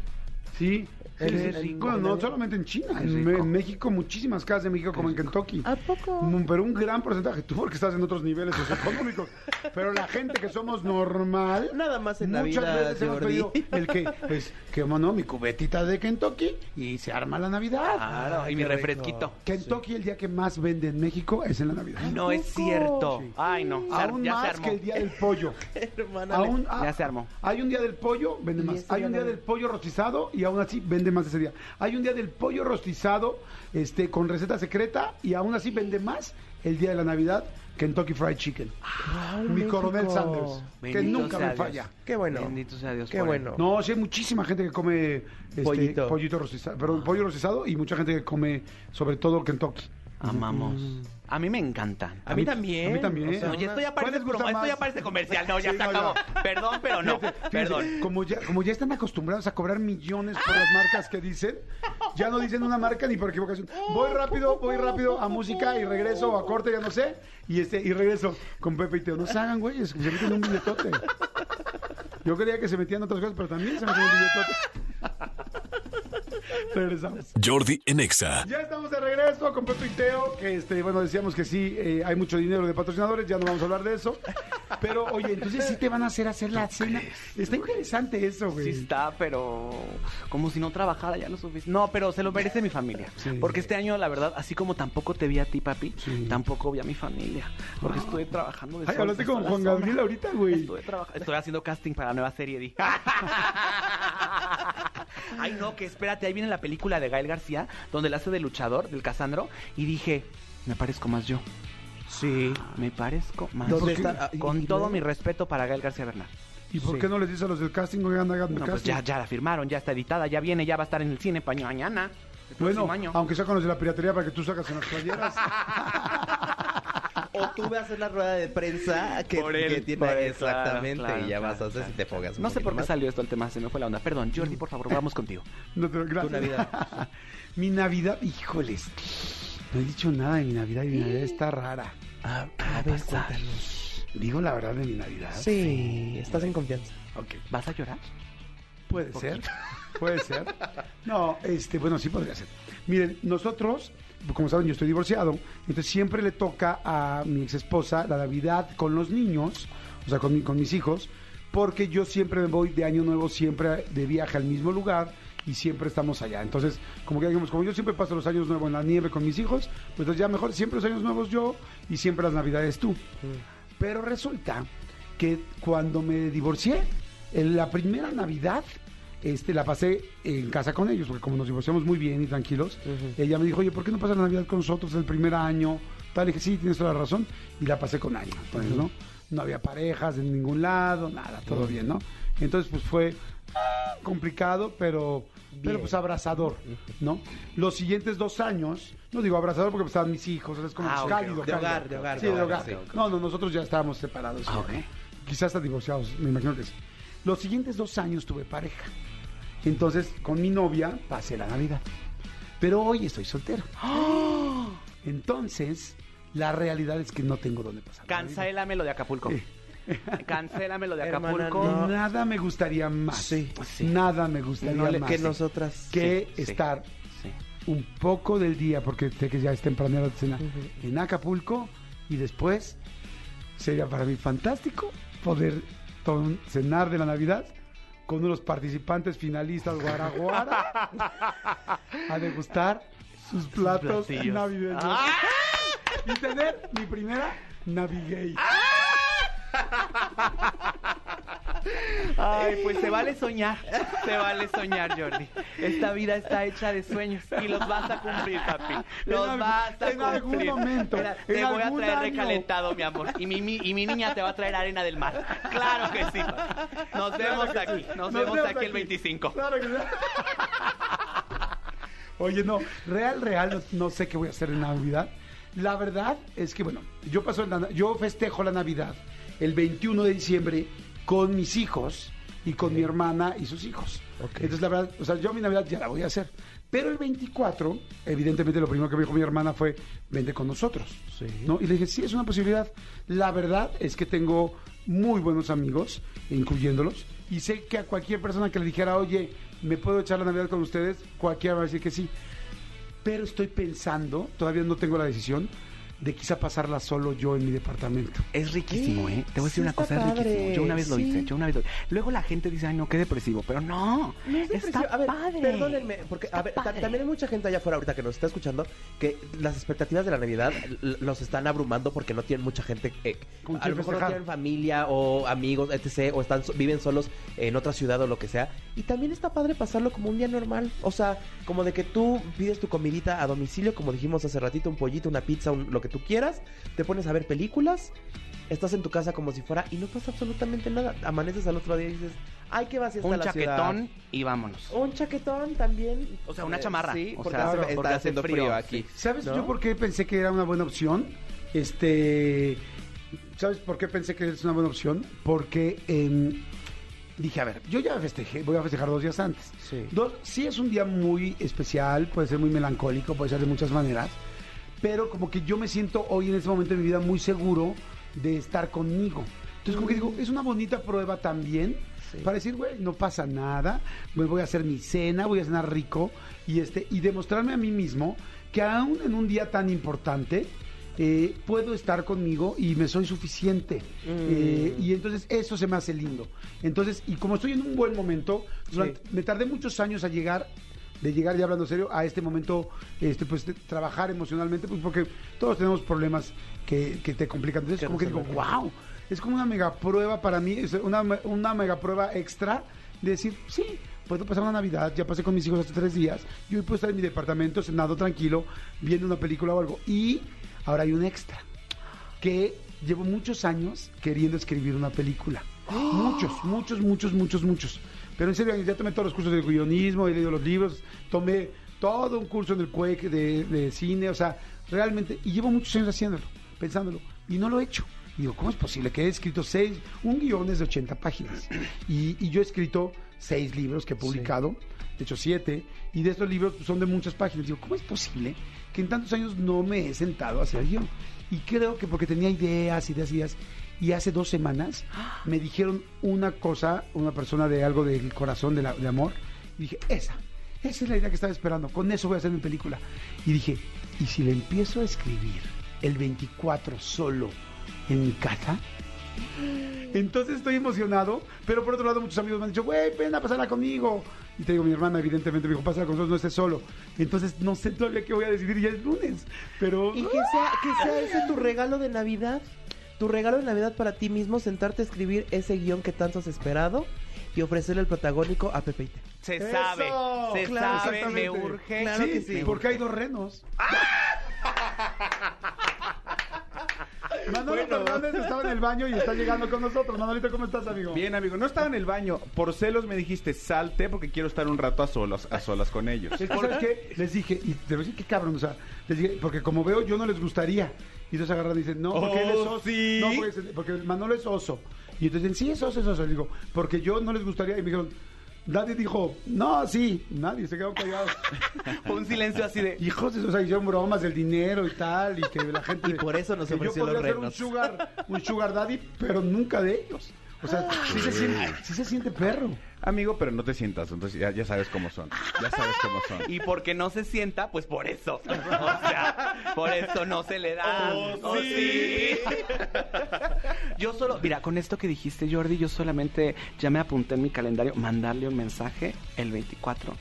Sí. Es Sí, sí, rico. sí. Bueno, no solamente en China, Es en, México, muchísimas casas de México como en Kentucky. ¿A poco? Mm, Pero un gran porcentaje, tú porque estás en otros niveles socioeconómicos. (laughs) Pero la gente que somos normal, Nada más en muchas Navidad, veces hemos pedido el que es que bueno, mi cubetita de Kentucky y se arma la Navidad. Claro, Ay, y mi refresquito. Kentucky el día que más vende en México es en la Navidad. No es cierto. Sí. Ay, no. Aún ya se más armó. que el día del pollo. (laughs) Hermana, Aún, ah, Ya se armó. Hay un día del pollo, vende más. Hay un día del pollo rostizado y aún así vende más ese día. Hay un día del pollo rostizado este, con receta secreta y aún así vende más el día de la Navidad Kentucky Fried Chicken. Ay, Mi México. coronel Sanders, que nunca me Dios. falla. Qué bueno. Bendito sea Dios. Qué bueno. No, sí hay muchísima gente que come este, Pollito. pollito rostizado, perdón, pollo rostizado y mucha gente que come sobre todo Kentucky. Amamos. A mí me encantan. A mí también. a mí también. O sea, No, ya esto ya ¿Cuál parece, les gusta promo- esto ya parece comercial. No, ya Sí, se no, acabó. ya. Perdón, pero no. Fíjense, Perdón. Como ya, como ya están acostumbrados a cobrar millones por las marcas que dicen, ya no dicen una marca ni por equivocación. Voy rápido, voy rápido a música y regreso o a corte, ya no sé. Y este, y regreso con Pepe y Teo. No se hagan, güey, se meten un billetote. Yo creía que se metían otras cosas, pero también se meten un billetote. Regresamos. Jordi en Exa. Ya estamos de regreso con Pepe y Teo, que este, bueno, decíamos que sí, eh, hay mucho dinero de patrocinadores, ya no vamos a hablar de eso. Pero, oye, entonces sí te van a hacer hacer la cena. Está interesante eso, Sí güey. está, pero como si no trabajara ya lo suficiente. No, pero se lo merece mi familia. Sí. Porque este año, la verdad, así como tampoco te vi a ti, papi, Sí. tampoco vi a mi familia. Porque estuve trabajando de Ay, hablaste con Juan. Gabriel ahorita, güey. Estuve, estoy haciendo casting para la nueva serie, di. (laughs) Ay, no, que espérate, ahí viene la película de Gael García, donde él hace de luchador, del Casandro, y dije, me parezco más yo. Sí. Me parezco más ¿Dónde yo. está? Ah, Con todo mi respeto para Gael García Bernal. ¿Y por Sí. qué no les dices a los del casting, oigan, hagan No, pues casting? ya, ya la firmaron, ya está editada, ya viene, ya va a estar en el cine mañana. el Bueno, año. aunque sea con los de la piratería para que tú sacas en las playeras. (laughs) O tú vas a hacer la rueda de prensa que, Por él, que tiene por él, exactamente claro, y ya claro, vas a hacer claro. si te fogas. No sé por qué más. salió esto el tema, se me fue la onda. Perdón, Jordi, por favor, vamos contigo. (laughs) No te- gracias. Tu Navidad. (laughs) mi Navidad, híjoles. No he dicho nada de mi Navidad y mi Navidad está rara. Ah, a ver, pasar? cuéntanos. Digo la verdad de mi Navidad. Sí, estás en confianza. Ok. ¿Vas a llorar? Puede ser. Puede ser. No, este, bueno, sí podría ser. Miren, nosotros, como saben, yo estoy divorciado, entonces siempre le toca a mi ex esposa la Navidad con los niños, o sea, con, mi- con mis hijos, porque yo siempre me voy de año nuevo, siempre de viaje al mismo lugar y siempre estamos allá. Entonces, como que digamos, como yo siempre paso los años nuevos en la nieve con mis hijos, pues entonces ya mejor siempre los años nuevos yo y siempre las Navidades tú. Pero resulta que cuando me divorcié, en la primera Navidad, este, la pasé en casa con ellos, porque como nos divorciamos muy bien y tranquilos, ella me dijo, oye, ¿por qué no pasas la Navidad con nosotros el primer año? Tal, y dije, sí, tienes toda la razón, y la pasé con año. Entonces, ¿no? No había parejas en ningún lado, nada, todo bien, ¿no? Entonces, pues fue ah, complicado, pero, pero pues abrazador, ¿no? Los siguientes dos años, no digo abrazador porque pues, estaban mis hijos, es como Ah, pues, ok, cálido. De cálido. hogar, de hogar, Sí, de hogar, hogar. sí, ok. No, no, nosotros ya estábamos separados. Ah. ¿no? Quizás hasta divorciados, me imagino que sí. Los siguientes dos años tuve pareja. Entonces, con mi novia pasé la Navidad. Pero hoy estoy soltero. (gasps) Entonces, la realidad es que no tengo dónde pasar. Cancélame lo de Acapulco. (laughs) Cancélame lo de Hermana, Acapulco. no. Nada me gustaría más. Sí, sí. Nada me gustaría No más. que nosotras. que Sí, estar Sí. un poco del día, porque sé que ya es temprano la cena, en Acapulco y después sería para mí fantástico poder cenar de la Navidad con uno de los participantes finalistas Guaraguara (laughs) a degustar sus platos platillos. navideños. ¡Ah! Y tener mi primera Navigate. Ay, pues se vale soñar. Se vale soñar, Jordi. Esta vida está hecha de sueños y los vas a cumplir, papi. Los En vas a algún- en algún cumplir. momento, Mira, en te voy a traer año. recalentado, mi amor. Y mi, mi- y mi niña te va a traer arena del mar. Claro que sí. Nos vemos Claro aquí. Nos, Nos vemos vemos aquí el aquí. 25. Claro que sí. Oye, no, real, real, no, no sé qué voy a hacer en Navidad. La verdad es que, bueno, yo paso la- yo festejo la Navidad el 21 de diciembre con mis hijos y con mi hermana y sus hijos. Entonces, la verdad, o sea, yo mi Navidad ya la voy a hacer. Pero el 24, evidentemente, lo primero que me dijo mi hermana fue, vente con nosotros. ¿no? Y le dije, sí, es una posibilidad. La verdad es que tengo muy buenos amigos, incluyéndolos, y sé que a cualquier persona que le dijera, oye, ¿me puedo echar la Navidad con ustedes? Cualquiera va a decir que sí. Pero estoy pensando, todavía no tengo la decisión, de quizá pasarla solo yo en mi departamento. Es riquísimo, ¿eh? Te voy a decir Sí, una cosa, es riquísimo. Yo una vez lo sí. hice, yo una vez lo hice. Luego la gente dice, ay, no, qué depresivo. Pero no, No es está a ver, padre. perdónenme, porque a ver, también hay mucha gente allá afuera ahorita que nos está escuchando que las expectativas de la Navidad los están abrumando porque no tienen mucha gente, eh, a lo mejor no tienen familia o amigos, etc. o están viven solos en otra ciudad o lo que sea. Y también está padre pasarlo como un día normal, o sea, como de que tú pides tu comidita a domicilio, como dijimos hace ratito, un pollito, una pizza, un- lo que tú quieras, te pones a ver películas. Estás en tu casa como si fuera y no pasa absolutamente nada. Amaneces al otro día y dices, ay, qué vacía está Un la ciudad". chaquetón y vámonos. Un chaquetón también. O sea, una chamarra. Sí, O porque, sea, hace- porque está hace haciendo frío, frío, aquí. ¿Sabes ¿no? yo por qué pensé que era una buena opción? Este, ¿sabes por qué pensé que es una buena opción? Porque em, dije, a ver, yo ya festejé, voy a festejar dos días antes. Sí. Dos, sí es un día muy especial, puede ser muy melancólico, puede ser de muchas maneras, pero como que yo me siento hoy en este momento de mi vida muy seguro de estar conmigo. Entonces como que digo, es una bonita prueba también para decir, güey, no pasa nada, me voy a hacer mi cena, voy a cenar rico y este y demostrarme a mí mismo que aún en un día tan importante eh, puedo estar conmigo y me soy suficiente. Eh, y entonces eso se me hace lindo. Entonces, y como estoy en un buen momento, durante- me tardé muchos años a llegar de llegar ya hablando serio a este momento, este pues de trabajar emocionalmente, pues porque todos tenemos problemas que, que te complican. Entonces como que digo, wow, es como una mega prueba para mí, es una, una mega prueba extra de decir, sí, puedo pasar una Navidad, ya pasé con mis hijos hace tres días, y hoy puedo estar en mi departamento cenado tranquilo, viendo una película o algo. Y ahora hay un extra, que llevo muchos años queriendo escribir una película. Muchos, muchos, muchos, muchos, muchos. Pero en serio, ya tomé todos los cursos de guionismo, he leído los libros, tomé todo un curso en el CUEC de, de cine, o sea, realmente, y llevo muchos años haciéndolo, pensándolo, y no lo he hecho. Y digo, ¿cómo es posible que he escrito seis, un guion es de 80 páginas? Y, y yo he escrito seis libros que he publicado, de hecho siete, y de estos libros son de muchas páginas. Digo, ¿cómo es posible que en tantos años no me he sentado a hacer guion? Y creo que porque tenía ideas, ideas, ideas, y hace dos semanas me dijeron una cosa, una persona de algo del corazón, de, amor, y dije, esa, esa es la idea que estaba esperando, con eso voy a hacer mi película. Y dije, ¿y si le empiezo a escribir el 24 solo en mi casa? Entonces estoy emocionado, pero por otro lado muchos amigos me han dicho, güey, ven a pasarla conmigo. Y te digo, mi hermana evidentemente me dijo, pásala con nosotros, no estés solo. Entonces no sé todavía qué voy a decidir, ya es lunes. Pero... Y que sea, que sea ese tu regalo de Navidad. Tu regalo de Navidad para ti mismo, sentarte a escribir ese guion que tanto has esperado y ofrecerle el protagónico a Pepe y Te. Se ¡Eso! sabe, se Claro, sabe, me urge. Claro sí, que sí. porque hay dos renos. Manolo Fernández estaba en el baño y está llegando con nosotros. Manolito, ¿cómo estás, amigo? Bien, amigo, no estaba en el baño. Por celos me dijiste, salte porque quiero estar un rato a solas, a solas con ellos. Es que, ¿sabes qué? Les dije, y te voy a decir qué cabrón, o sea, les dije, porque como veo, yo no les gustaría. Y entonces agarran y dicen, no, porque él es Oh, oso. ¿sí? No, porque, porque Manolo es oso. Y entonces dicen, sí, es oso, es oso. Y digo, porque yo no les gustaría. Y me dijeron, nadie dijo, no, sí, nadie, se quedó callado. (laughs) Un silencio así de. Hijos, de- o sea, hicieron bromas del dinero y tal, y que la (laughs) gente... Y por eso nos ofreció los ser un sugar, un sugar daddy, pero nunca de ellos. O sea, sí se siente, sí se siente perro. Amigo, pero no te sientas, entonces ya, ya sabes cómo son. Ya sabes cómo son. (laughs) Y porque no se sienta, pues por eso. (laughs) O sea, por eso no se le da. Oh, sí. (laughs) Yo solo, mira, con esto que dijiste, Jordi, yo solamente ya me apunté en mi calendario mandarle un mensaje el 24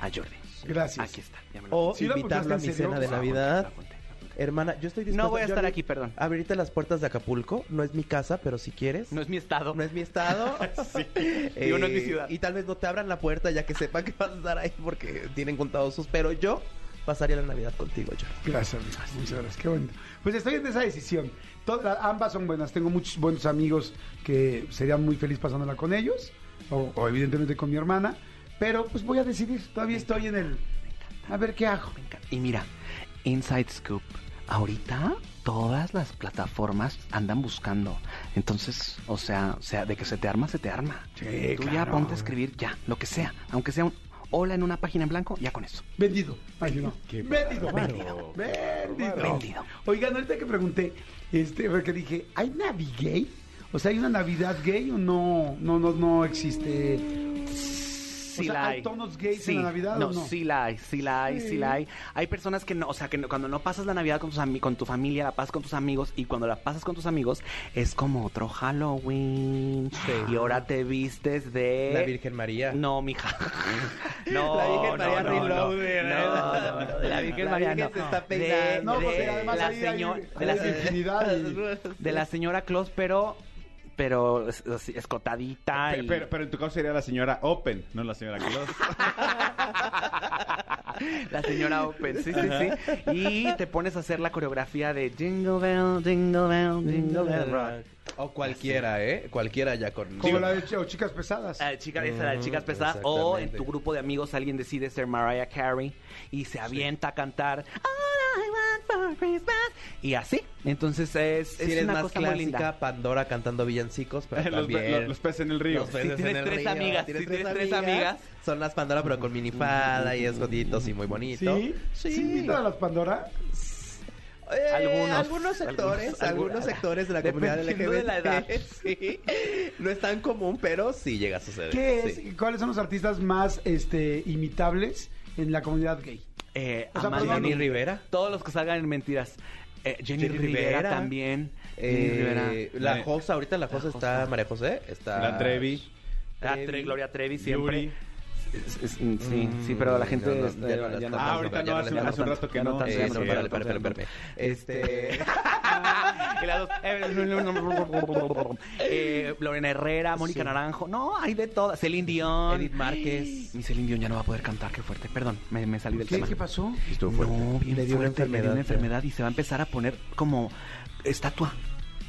a Jordi. Gracias. Aquí está. ya me lo O apunté. ¿Sí lo invitarlo a mi cena de favor, Navidad. Hermana, yo estoy dispuesta No voy a estar aquí, perdón. Abrirte las puertas de Acapulco. No es mi casa, pero si quieres. No es mi estado. No es mi estado. Eh, Digo, no es mi ciudad. Y tal vez no te abran la puerta ya que sepan que vas a estar ahí porque tienen contados sus. Pero yo pasaría la Navidad contigo, Jordi. Gracias, amigo. Muchas gracias. Qué bonito. Pues estoy en esa decisión. Todas, ambas son buenas. Tengo muchos buenos amigos que serían muy feliz pasándola con ellos. O, o evidentemente con mi hermana. Pero pues voy a decidir. Todavía estoy en el... A ver qué hago. Me encanta. Y mira, Inside Scoop, ahorita todas las plataformas andan buscando. Entonces, o sea, o sea, de que se te arma, se te arma. Sí, Tú ya ponte a escribir ya, lo que sea, aunque sea un hola en una página en blanco, ya con eso. Vendido. Ay, no. Qué Vendido. bárbaro. Vendido. Vendido. Oigan, ahorita que pregunté, este, porque dije, ¿hay Navi gay? O sea, ¿hay una Navidad gay o no? No, no, no existe. Sí O sea, la ¿hay hay. tonos gays en Sí, la Navidad o No, no? sí la hay, sí la hay, sí. Sí. la hay. Hay personas que no, o sea, que no- cuando no pasas la Navidad con, tus ami- con tu familia, la pasas con tus amigos y cuando la pasas con tus amigos es como otro Halloween. Sí. Y ahora te vistes de... La Virgen María. No, mija. (laughs) No, La Virgen María no, no, Reloaded. No, no, no, de la Virgen La María Virgen no. se está De- peinando. No, porque de además la señor- hay de la de de la señora Claus, pero pero es- escotadita Pero, y- pero, pero en tu caso sería la señora Open, no la señora Claus. La señora Open, sí, sí, sí. Y te pones a hacer la coreografía de Jingle Bell, Jingle Bell, Jingle Bell Rock. O cualquiera, ¿eh? Cualquiera ya con... Como la de ch- o chicas pesadas. Ah, chica, esa la de chicas Mm, pesadas. O en exactamente. tu grupo de amigos alguien decide ser Mariah Carey y se avienta a cantar want for Christmas. Y así. Entonces es, Si es eres una más cosa muy clásica, linda. Pandora cantando villancicos, pero (laughs) los, también... los- los peces en el río. Los peces Si tienes en el tres río. amigas, si tienes tres amigas. Son las Pandora, pero con minifalda y escotitos y muy bonito. ¿Sí? Sí. ¿Sí a las Pandora? Eh, Algunos, algunos sectores, algunos, algunos, (laughs) sectores de la comunidad LGBT. de la edad. (laughs) Sí. No es tan común, pero sí llega a suceder. ¿Qué es? Sí. ¿Cuáles son los artistas más este, imitables en la comunidad gay? Eh, O sea. Jenny Rivera. Todos los que salgan en mentiras. Eh, Jenny, Jenny Rivera, Rivera. también. Jenny Eh, Rivera. la Eh, Josa, ahorita la Josa la está. María José, está La Trevi. Ah, Trevi. Tre- Gloria Trevi siempre. Yuri. Es- es- mm, sí, sí, pero la gente No, no, ya no ya Ah, ahorita no, hace, hace un rato que no sí. Este... (laughs) Eh, Lorena Herrera, Mónica Sí. Naranjo. No, hay de todas. Celine Dion. Edith Márquez. Mi Celine Dion ya no va a poder cantar, qué fuerte. Perdón, me, me salí del ¿Qué, tema. ¿Qué pasó? Estuvo fuerte. No, bien Le dio una fuerte, le dio una enfermedad y se va a empezar a poner como estatua.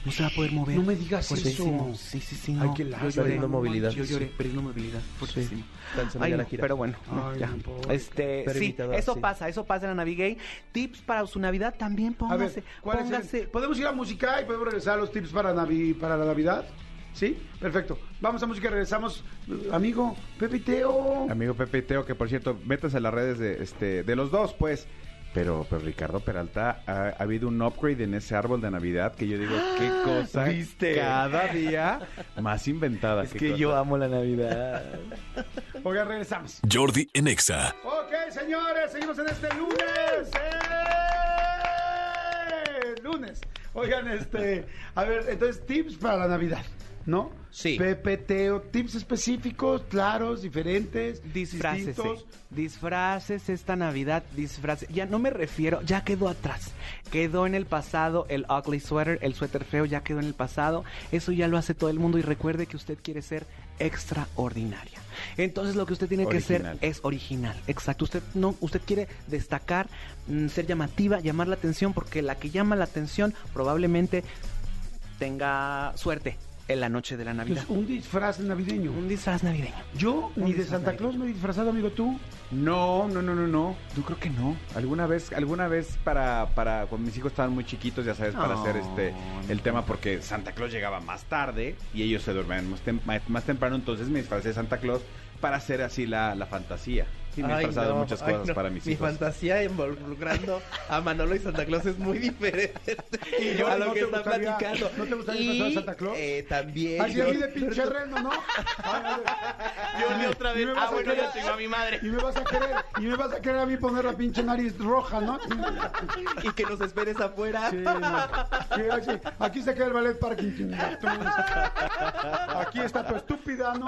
No se va a poder mover. No me digas Fuertísimo. eso. Sí, sí, sí. Ay, No. qué Yo lástima. lloré. Perdiendo movilidad. Yo lloré, Sí. perdiendo movilidad. Fuertísimo. Cancela Ay, no, la gira. pero bueno, no, Ay, ya. Este, Pero sí, eso sí. pasa, eso pasa en la Navigay. Tips para su Navidad también A póngase. ver, ¿cuál es el- póngase. ¿podemos ir a música y podemos regresar a los tips para, Navi, para la Navidad? ¿Sí? Perfecto. Vamos a música y regresamos. Amigo, Pepe y Teo. Amigo Pepe y Teo, que por cierto, métanse a las redes de, este, de los dos, pues. Pero, pero Ricardo Peralta, ha, ha habido un upgrade en ese árbol de Navidad que yo digo, qué cosa ¿Viste? cada día más inventada. Es que cosa. yo amo la Navidad. Oigan, regresamos. Jordi en Exa. Ok, señores, seguimos en este lunes. ¡Eh! Lunes. Oigan, este, a ver, entonces tips para la Navidad, ¿no? Sí. Pepe, Teo, tips específicos, claros, diferentes, distintos. Disfraces esta Navidad, disfraces. Ya no me refiero, ya quedó atrás. Quedó en el pasado el ugly sweater, el suéter feo ya quedó en el pasado. Eso ya lo hace todo el mundo y recuerde que usted quiere ser extraordinaria. Entonces lo que usted tiene que ser es original. Exacto. Usted no, usted quiere destacar, mm, ser llamativa, llamar la atención, porque la que llama la atención probablemente tenga suerte en la noche de la Navidad. Pues, un disfraz navideño. Un disfraz navideño. Yo ni de Santa navideño. Claus me he disfrazado, amigo, tú. No, no, no, no, no. Yo creo que no. Alguna vez, alguna vez para, para cuando mis hijos estaban muy chiquitos, ya sabes, para hacer este el tema porque Santa Claus llegaba más tarde y ellos se dormían más, tem- más- más temprano, entonces me disfracé de Santa Claus para hacer así la, la fantasía. Sí, me he Ay, disfrazado no, muchas ay, cosas no. para mis Mi hijos. fantasía involucrando a Manolo y Santa Claus es muy diferente (laughs) Y yo, a ¿no lo te que está gustaría- platicando. no te gustaría disfrazar de Santa Claus? Eh, también. Así yo- aquí de (laughs) pinche reno, ¿no? A. Yo ni otra Y vez. me vas Ah, a bueno, querer- ya tengo a mi madre. Y me vas a querer, y me vas a querer a mí poner la pinche nariz roja, ¿no? y que nos esperes afuera. Sí, sí, aquí, aquí se queda el ballet parking. Aquí está tu estúpida, ¿no?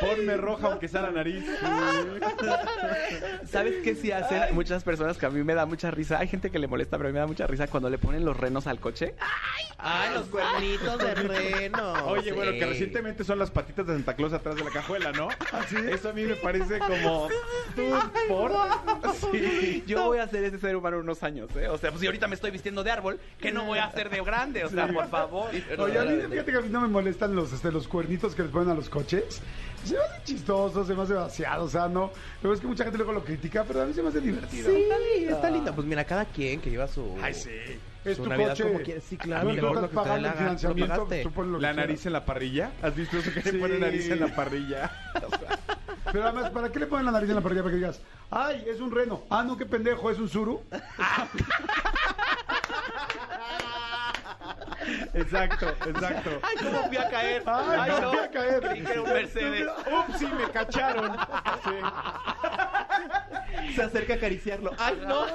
Ponme roja aunque sea la nariz. ¿Sabes qué sí hacen muchas personas que a mí me da mucha risa? Hay gente que le molesta, pero a mí me da mucha risa cuando le ponen los renos al coche. Ay, los cuernitos de reno. Oye, bueno, que recientemente son las patitas de Santa Claus atrás de la cajuela, ¿no? Eso a mí me parece como... ¿Tú por? Sí. Yo voy a ser ese ser humano unos años, ¿eh? O sea, pues si ahorita me estoy vistiendo de árbol, ¿qué no voy a hacer de grande? O sea, por favor. Oye, a mí, fíjate que a mí no me molestan los, este, los cuernitos que les ponen a los coches. Se me hace chistoso, se me hace vaciado, o sea, no. Pero es que mucha gente luego lo critica, pero a mí se me hace divertido. Sí, está linda. Pues mira, cada quien que lleva su. Ay, sí. Es su tu Navidad coche. como quiere. Sí, claro. Que tú estás pagando el financiamiento, pagaste. tú pones lo que La nariz en la parrilla. ¿Has visto eso que Sí. le pone nariz en la parrilla? (laughs) Pero además, ¿para qué le ponen la nariz en la parrilla? Para que digas, ay, es un reno. Ah, no, qué pendejo, es un suru. (laughs) Exacto, exacto. (laughs) Ay, ¿cómo fui a caer? Ay, no. no voy a caer. Creí que era un Mercedes. Ups, sí, me cacharon. Se acerca a acariciarlo. Ay, no.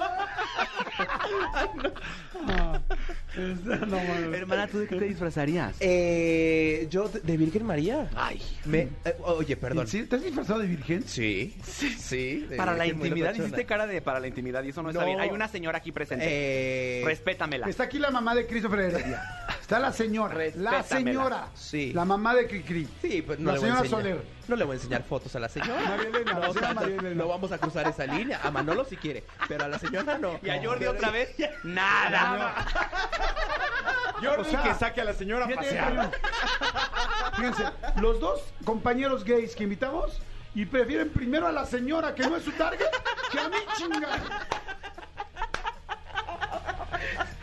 No, mames. Hermana, ¿tú de qué te disfrazarías? Eh, yo de, de Virgen María. Ay. Me, eh, oye, perdón. ¿Sí? ¿Te has disfrazado de virgen? Sí, sí. Para la intimidad, hiciste cara de para la intimidad y eso no está No. bien. Hay una señora aquí presente. Eh, Respétamela. Está aquí la mamá de Christopher Heredia. Está la señora. La señora. Sí. La mamá de Cricri. Sí, pues no La le voy a señora enseñar. Soler. No le voy a enseñar fotos a la señora. María Elena, la no, señora o sea, María Elena. no vamos a cruzar esa línea. A Manolo si quiere, pero a la señora no. ¿Y a Jordi No. otra vez? Nada. Jordi O sea, que saque a la señora a Fíjate, pasear. Fíjense, los dos compañeros gays que invitamos y prefieren primero a la señora que no es su target que a mí, chinga.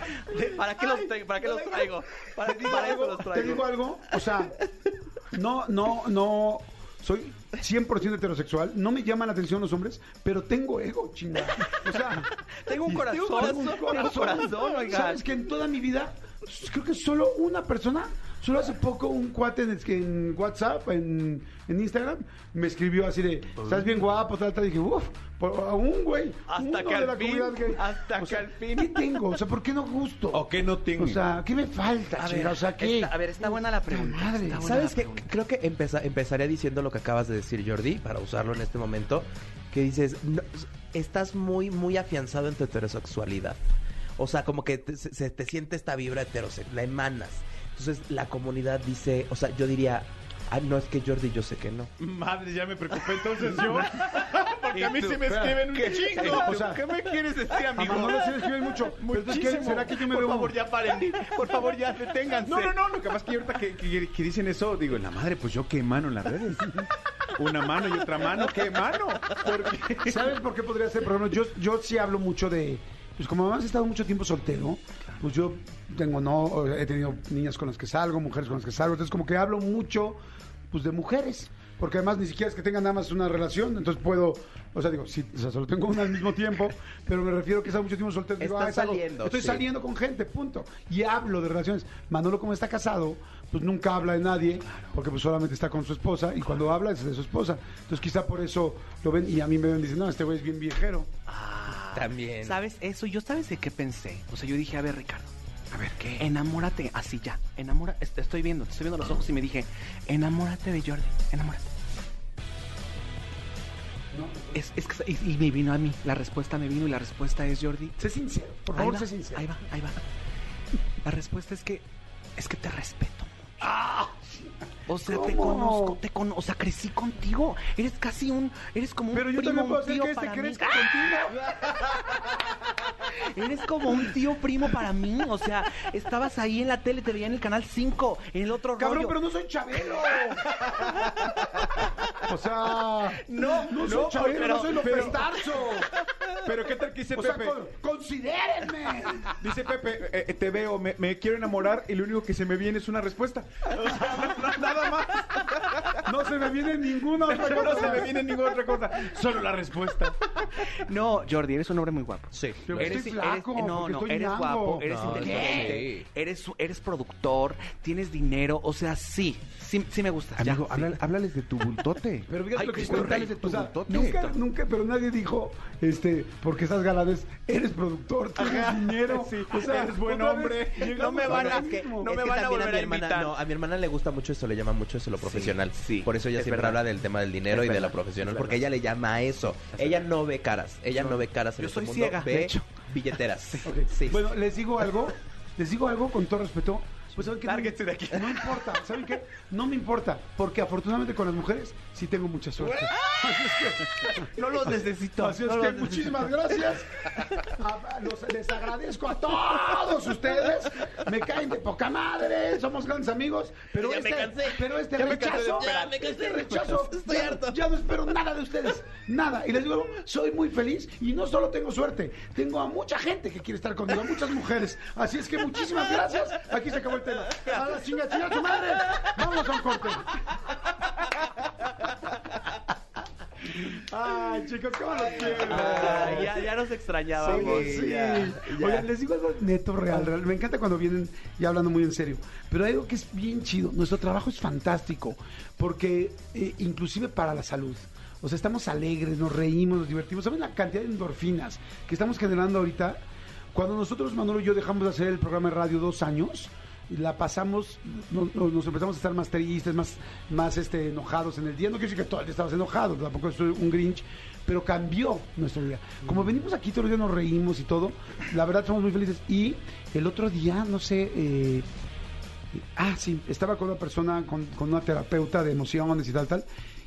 (laughs) ¿Para qué los, tra- para qué los traigo? ¿Para, los Te traigo. digo algo, o sea, no, no, no, soy 100% heterosexual, no me llaman la atención los hombres, pero tengo ego, chinga. O sea, (laughs) Tengo un corazón, tengo un tengo un corazón, oigan. ¿Sabes que en toda mi vida, creo que solo una persona, solo hace poco un cuate en, en WhatsApp, en, en Instagram, me escribió así de, estás bien guapo, tal, tal, y dije, uff, a un güey, Hasta uno que de al la fin, gay. hasta O que al fin. ¿Qué tengo? O sea, ¿por qué no gusto? ¿O qué no tengo? O sea, ¿qué me falta, A ver, O sea, ¿qué? está- a ver, está buena la pregunta. madre. está buena ¿Sabes la qué? pregunta. Creo que empeza- empezaría diciendo lo que acabas de decir, Jordi, para usarlo en este momento. Que dices, no, estás muy, muy afianzado en tu heterosexualidad. O sea, como que te, se, se te siente esta vibra heterosexual, la emanas. Entonces, la comunidad dice, o sea, yo diría, ah, no, es que Jordi, yo sé que no. Madre, ya me preocupé entonces (laughs) yo. Porque a mí tú? se me escriben un chingo. O sea, ¿Qué me quieres decir, A amigo? Manolo sí le escriben mucho. Pero entonces, ¿qué? Muchísimo. ¿será que yo me Por veo favor, ya paren. Por favor, ya deténganse. No, no, no. Lo que pasa es que ahorita que, que- que dicen eso, digo, la madre, pues yo qué mano en las redes. Una mano y otra mano, ¿qué mano? Porque... ¿Sabes por qué podría ser? Por ejemplo, yo, yo sí hablo mucho de. Pues como además he estado mucho tiempo soltero, pues yo tengo, no, he tenido niñas con las que salgo, mujeres con las que salgo, entonces como que hablo mucho, pues de mujeres, porque además ni siquiera es que tengan nada más una relación, entonces puedo, o sea, digo, sí, o sea, solo tengo una al mismo tiempo, (laughs) pero me refiero que he estado mucho tiempo soltero. digo, ah, es saliendo, Estoy sí. saliendo con gente, punto. Y hablo de relaciones. Manolo, como está casado, pues nunca habla de nadie, porque pues solamente está con su esposa, y cuando habla es de su esposa. Entonces quizá por eso lo ven, y a mí me ven dicen, no, este güey es bien viejero. También. ¿Sabes eso? Yo sabes de qué pensé. O sea, yo dije, a ver, Ricardo. A ver, ¿qué? Enamórate, así ya. Enamora, te estoy viendo, te estoy viendo los ojos y me dije, enamórate de Jordi, enamórate. Es, es que, y, y me vino a mí, la respuesta me vino y la respuesta es Jordi. Sé sincero, por favor, va, sé sincero. ahí va, ahí va. La respuesta es que, es que te respeto. O sea, te conozco, te conozco, o sea, crecí contigo. Eres casi un, eres como un Pero yo primo, también puedo hacer que este crezca contigo. (laughs) Eres como un tío primo para mí. O sea, estabas ahí en la tele, te veía en el canal 5, en el otro Cabrón, rollo. pero no soy Chabelo. (laughs) o sea, no, no soy no, Chabelo, pero- no soy López pero- Tarso. (laughs) Pero ¿qué tal que dice O sea, Pepe? con- considérenme. Dice Pepe, eh, eh, te veo, me, me quiero enamorar y lo único que se me viene es una respuesta. (laughs) O sea, no- no- nada más. No se me viene ninguna otra (laughs) No cosa. se me viene ninguna otra cosa. Solo la respuesta. No, Jordi, eres un hombre muy guapo. Sí. Pero Eres, estoy flaco, eres- no, porque no, estoy eres ñango. guapo, eres No, inteligente, eres, eres productor, tienes dinero, o sea, sí, sí, sí me gustas. ya, Amigo, sí. háblales de tu bultote. (laughs) Pero fíjate Ay, lo que qué cuéntales de tu O sea, bultote. nunca- Nunca, pero nadie dijo, este, porque estás galanes, eres productor, tienes dinero. O sea, eres buen hombre. No me a van a- mismo. no Es me que van a volver mi a hermana, invitar. no, a mi hermana le gusta mucho eso, le llama mucho eso lo profesional. sí, Por eso ella es siempre verdad. habla del tema del dinero Es y de lo profesional, es porque ella le llama a eso. Ella no ve caras, ella no, ve caras en Yo este soy mundo, ciega, ve de hecho. billeteras. (laughs) Ok. Sí. Bueno, les digo algo, les digo algo con todo respeto. Pues saben Lárguense no, de aquí. no importa, ¿saben qué? No me importa, porque afortunadamente con las mujeres sí tengo mucha suerte. Así es que, No los necesito. así es no que los muchísimas gracias. A- a los- les agradezco a todos ustedes. Me caen de poca madre, somos grandes amigos. Pero Ya me este, cansé. pero este Ya me cansé de rechazo, esperar. Este rechazo. Estoy ya, harto. ya no espero nada de ustedes, nada. Y les digo, soy muy feliz y no solo tengo suerte, tengo a mucha gente que quiere estar conmigo, a muchas mujeres. Así es que muchísimas gracias. Aquí se acabó el tema. A la chinga, chinga tu madre. Vámonos a un corte. Ay, chicos, ¿cómo los quiero? Ya, ya nos extrañábamos. Sí, sí. ya, ya. Oigan, les digo algo neto, real, real. Me encanta cuando vienen y hablando muy en serio. Pero hay algo que es bien chido. Nuestro trabajo es fantástico. Porque eh, inclusive para la salud. O sea, estamos alegres, nos reímos, nos divertimos. ¿Saben la cantidad de endorfinas que estamos generando ahorita? Cuando nosotros, Manolo y yo, dejamos de hacer el programa de radio dos años, la pasamos, no- no- nos empezamos a estar más tristes, más, más este, enojados en el día. No quiero decir que todo el día estabas enojado, tampoco soy un Grinch, pero cambió nuestro día. Como venimos aquí todos los días nos reímos y todo, la verdad somos muy felices. Y el otro día, no sé, eh, ah, sí, estaba con una persona, con, con una terapeuta de emociones y tal, tal,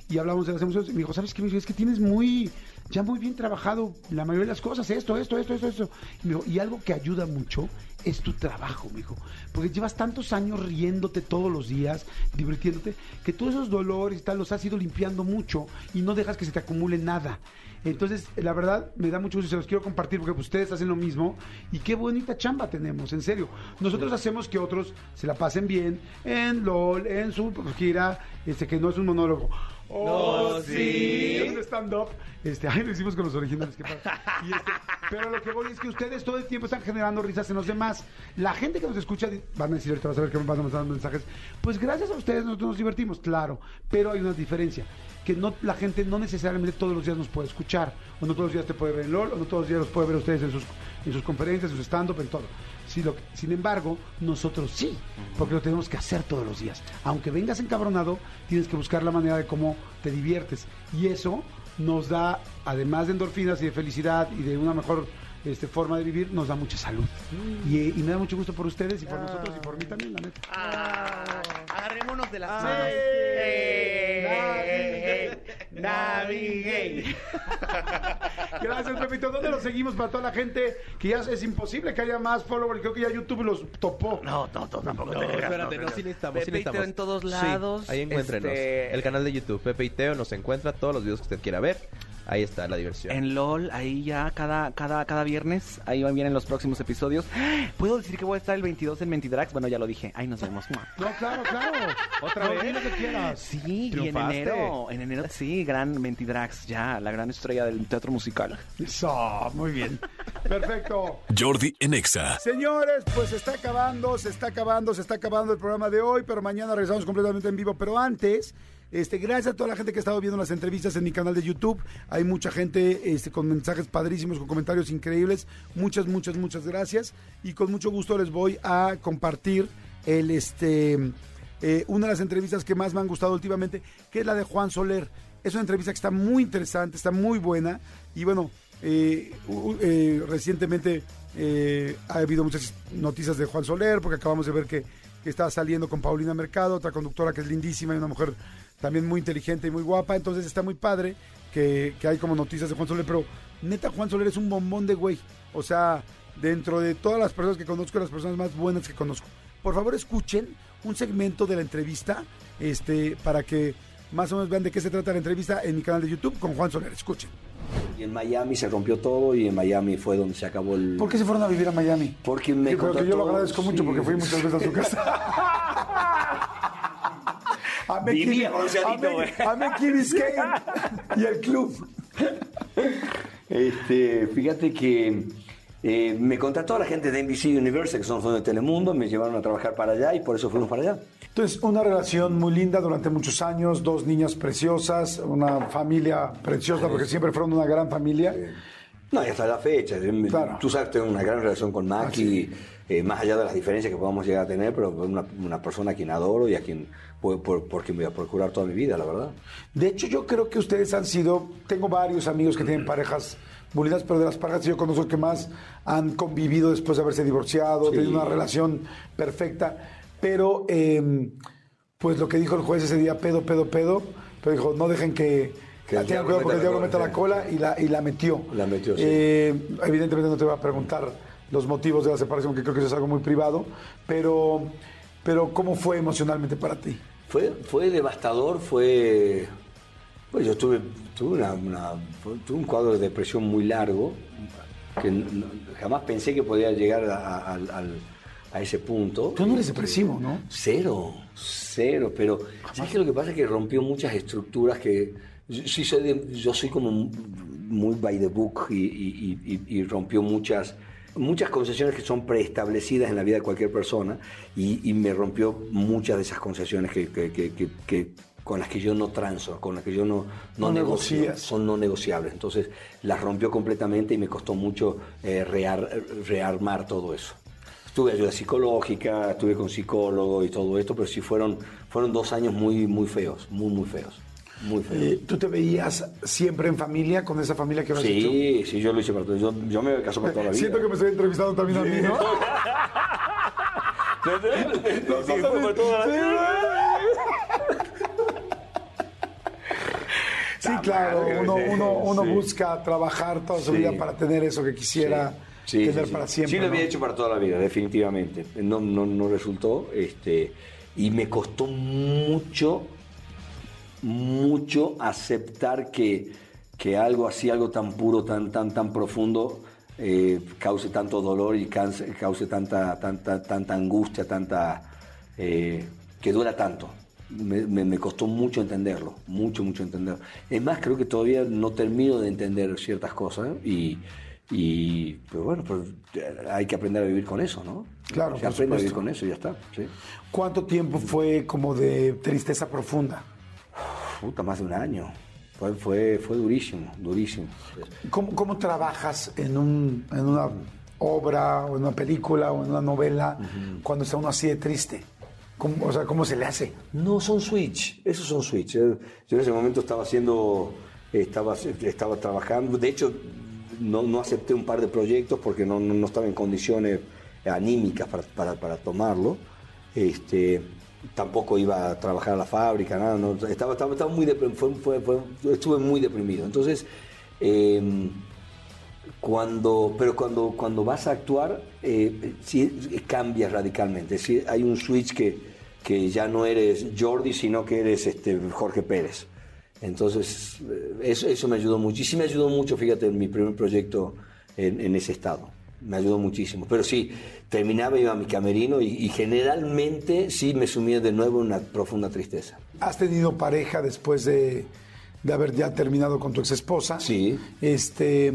y hablamos de las emociones, y me dijo, ¿sabes qué? Me dijo, es que tienes muy, ya muy bien trabajado la mayoría de las cosas, esto, esto, esto, esto, esto. Y, me dijo, y algo que ayuda mucho es tu trabajo, me dijo, porque llevas tantos años riéndote todos los días, divirtiéndote, que todos esos dolores y tal los has ido limpiando mucho y no dejas que se te acumule nada. Entonces, la verdad, me da mucho gusto y se los quiero compartir porque ustedes hacen lo mismo y qué bonita chamba tenemos, en serio. Nosotros hacemos que otros se la pasen bien en LOL, en su gira, este que no es un monólogo. Oh, No, sí. Es un stand-up. Este, ay, lo hicimos con los originales. qué padre. Y este, pero lo que voy es que ustedes todo el tiempo están generando risas en los demás. La gente que nos escucha, van a decir ahorita, vas a ver que me van a mandar mensajes. Pues gracias a ustedes nosotros nos divertimos, claro. Pero hay una diferencia. Que no, la gente no necesariamente todos los días nos puede escuchar. O no todos los días te puede ver en LOL, o no todos los días los puede ver ustedes en sus, en sus conferencias, en su stand-up, en todo. Sin embargo, nosotros sí, porque lo tenemos que hacer todos los días. Aunque vengas encabronado, tienes que buscar la manera de cómo te diviertes. Y eso nos da, además de endorfinas y de felicidad y de una mejor este, forma de vivir, nos da mucha salud. Y, y me da mucho gusto por ustedes y por nosotros y por mí también, la neta. Ah, agarrémonos de las Ah, manos. sí. Eh, Navigate. Gracias, Pepito. ¿Dónde lo seguimos para toda la gente? Que ya es imposible que haya más followers. Creo que ya YouTube los topó. No, no, no, tampoco No, te creas, espérate, no, no, no. sí necesitamos, sí Pepe Teo necesitamos. en todos Sí, lados. ahí encuéntrenos. Este, El canal de YouTube, Pepe y Teo, nos encuentra todos los videos que usted quiera ver. Ahí está la diversión. En LOL, ahí ya cada, cada, cada viernes, ahí van vienen los próximos episodios. ¿Puedo decir que voy a estar el 22 en Mentidrax? Bueno, ya lo dije. Ahí nos vemos. No, claro, claro. ¿Otra vez? lo que quieras. Sí, y en enero, en enero, sí, gran Mentidrax, ya, la gran estrella del teatro musical. Eso, muy bien. Perfecto. Jordi en Exa. Señores, pues se está acabando, se está acabando, se está acabando el programa de hoy, pero mañana regresamos completamente en vivo. Pero antes, este, gracias a toda la gente que ha estado viendo las entrevistas en mi canal de YouTube. Hay mucha gente este, con mensajes padrísimos, con comentarios increíbles. Muchas, muchas, muchas gracias. Y con mucho gusto les voy a compartir el este eh, una de las entrevistas que más me han gustado últimamente, que es la de Juan Soler. Es una entrevista que está muy interesante, está muy buena. Y bueno, eh, eh, recientemente eh, ha habido muchas noticias de Juan Soler, porque acabamos de ver que, que está saliendo con Paulina Mercado, otra conductora que es lindísima y una mujer también muy inteligente y muy guapa. Entonces está muy padre que, que hay como noticias de Juan Soler, pero neta Juan Soler es un bombón de güey. O sea, dentro de todas las personas que conozco, las personas más buenas que conozco. Por favor, escuchen un segmento de la entrevista este, para que más o menos vean de qué se trata la entrevista en mi canal de YouTube con Juan Soler. Escuchen. Y en Miami se rompió todo y en Miami fue donde se acabó el... ¿Por qué se fueron a vivir a Miami? Porque me Yo que yo lo agradezco mucho porque fui muchas veces a su casa. (laughs) (laughs) Amé Key Biscayne y el club. Este, fíjate que eh, me contactó la gente de NBC Universal, que son los dueños de Telemundo, me llevaron a trabajar para allá y por eso fuimos para allá. Entonces, una relación muy linda durante muchos años, dos niñas preciosas, una familia preciosa, porque siempre fueron una gran familia. No, y hasta la fecha. Claro. Tú sabes, tengo una gran relación con Maki, eh, más allá de las diferencias que podamos llegar a tener, pero una, una persona a quien adoro y a quien, por, por, por quien voy a procurar toda mi vida, la verdad. De hecho, yo creo que ustedes han sido, tengo varios amigos que tienen parejas lindas, pero de las parejas que yo conozco que más han convivido después de haberse divorciado, Sí. tenido una relación perfecta, pero eh, pues lo que dijo el juez ese día, pedo, pedo, pedo, pero dijo, no dejen que... Que diablo cuidado porque el diablo la meta la cola, y la, y la metió. La metió, sí. Eh, evidentemente no te voy a preguntar los motivos de la separación, que creo que eso es algo muy privado, pero, pero ¿cómo fue emocionalmente para ti? Fue, fue devastador, fue... Pues yo tuve, tuve, una, tuve un cuadro de depresión muy largo, que no- jamás pensé que podía llegar a, ese punto. Tú no eres depresivo, ¿no? Cero, cero, pero ¿sabes qué? Lo que pasa es que rompió muchas estructuras que... Sí yo soy como muy by the book y, y- y- y- rompió muchas, muchas concesiones que son preestablecidas en la vida de cualquier persona y, me rompió muchas de esas concesiones que, que- que- que- que- con las que yo no transo, con las que yo no, no, No negocio, negocias. son no negociables. Entonces las rompió completamente y me costó mucho eh, rear- rearmar todo eso. Tuve ayuda psicológica, estuve con psicólogo y todo esto, pero sí fueron, fueron dos años muy, muy feos, muy, muy feos. Muy feos. Eh, ¿Tú te veías siempre en familia, con esa familia que habías hecho? sí, sí, yo lo hice para todo. Yo, yo me casó para toda la (laughs) vida. Siento que me estoy entrevistando también a mí, ¿no? (laughs) Sí, fue para toda la vida. Sí, claro, uno, sí, uno, uno sí. busca trabajar toda su Sí. vida para tener eso que quisiera Sí, tener sí, sí. para siempre. Sí, lo había ¿no? hecho para toda la vida, definitivamente. No, no, no resultó. Este, y me costó mucho, mucho aceptar que, que algo así, algo tan puro, tan, tan, tan profundo, eh, cause tanto dolor y cause, cause tanta, tanta, tanta angustia, tanta. eh, que duela tanto. Me, me- me costó mucho entenderlo, mucho, mucho entenderlo. Es más, creo que todavía no termino de entender ciertas cosas y, y pues bueno, hay que aprender a vivir con eso, ¿no? Claro, Se aprende a vivir con eso y ya está. ¿sí? ¿Cuánto tiempo fue como de tristeza profunda? Puta, más de un año. Fue, fue, fue durísimo, durísimo. ¿Cómo, cómo trabajas en, un, en una obra o en una película o en una novela cuando está uno así de triste? ¿Cómo, o sea, ¿cómo se le hace? No, son switch, esos son switch. Yo en ese momento estaba haciendo, estaba, estaba trabajando, de hecho no, no acepté un par de proyectos porque no, no, no estaba en condiciones anímicas para, para, para tomarlo. Este, tampoco iba a trabajar a la fábrica, nada, no, estaba, estaba, estaba muy estuve muy deprimido. Entonces, eh, cuando, pero cuando, cuando vas a actuar, eh, sí cambia radicalmente. Decir, hay un switch que, que ya no eres Jordi, sino que eres este, Jorge Pérez. Entonces, eh, eso, eso me ayudó mucho. Y sí me ayudó mucho, fíjate, en mi primer proyecto en ese estado. Me ayudó muchísimo. Pero sí, terminaba, iba a mi camerino y, y generalmente sí me sumía de nuevo en una profunda tristeza. ¿Has tenido pareja después de, de haber ya terminado con tu ex esposa? Sí. Este,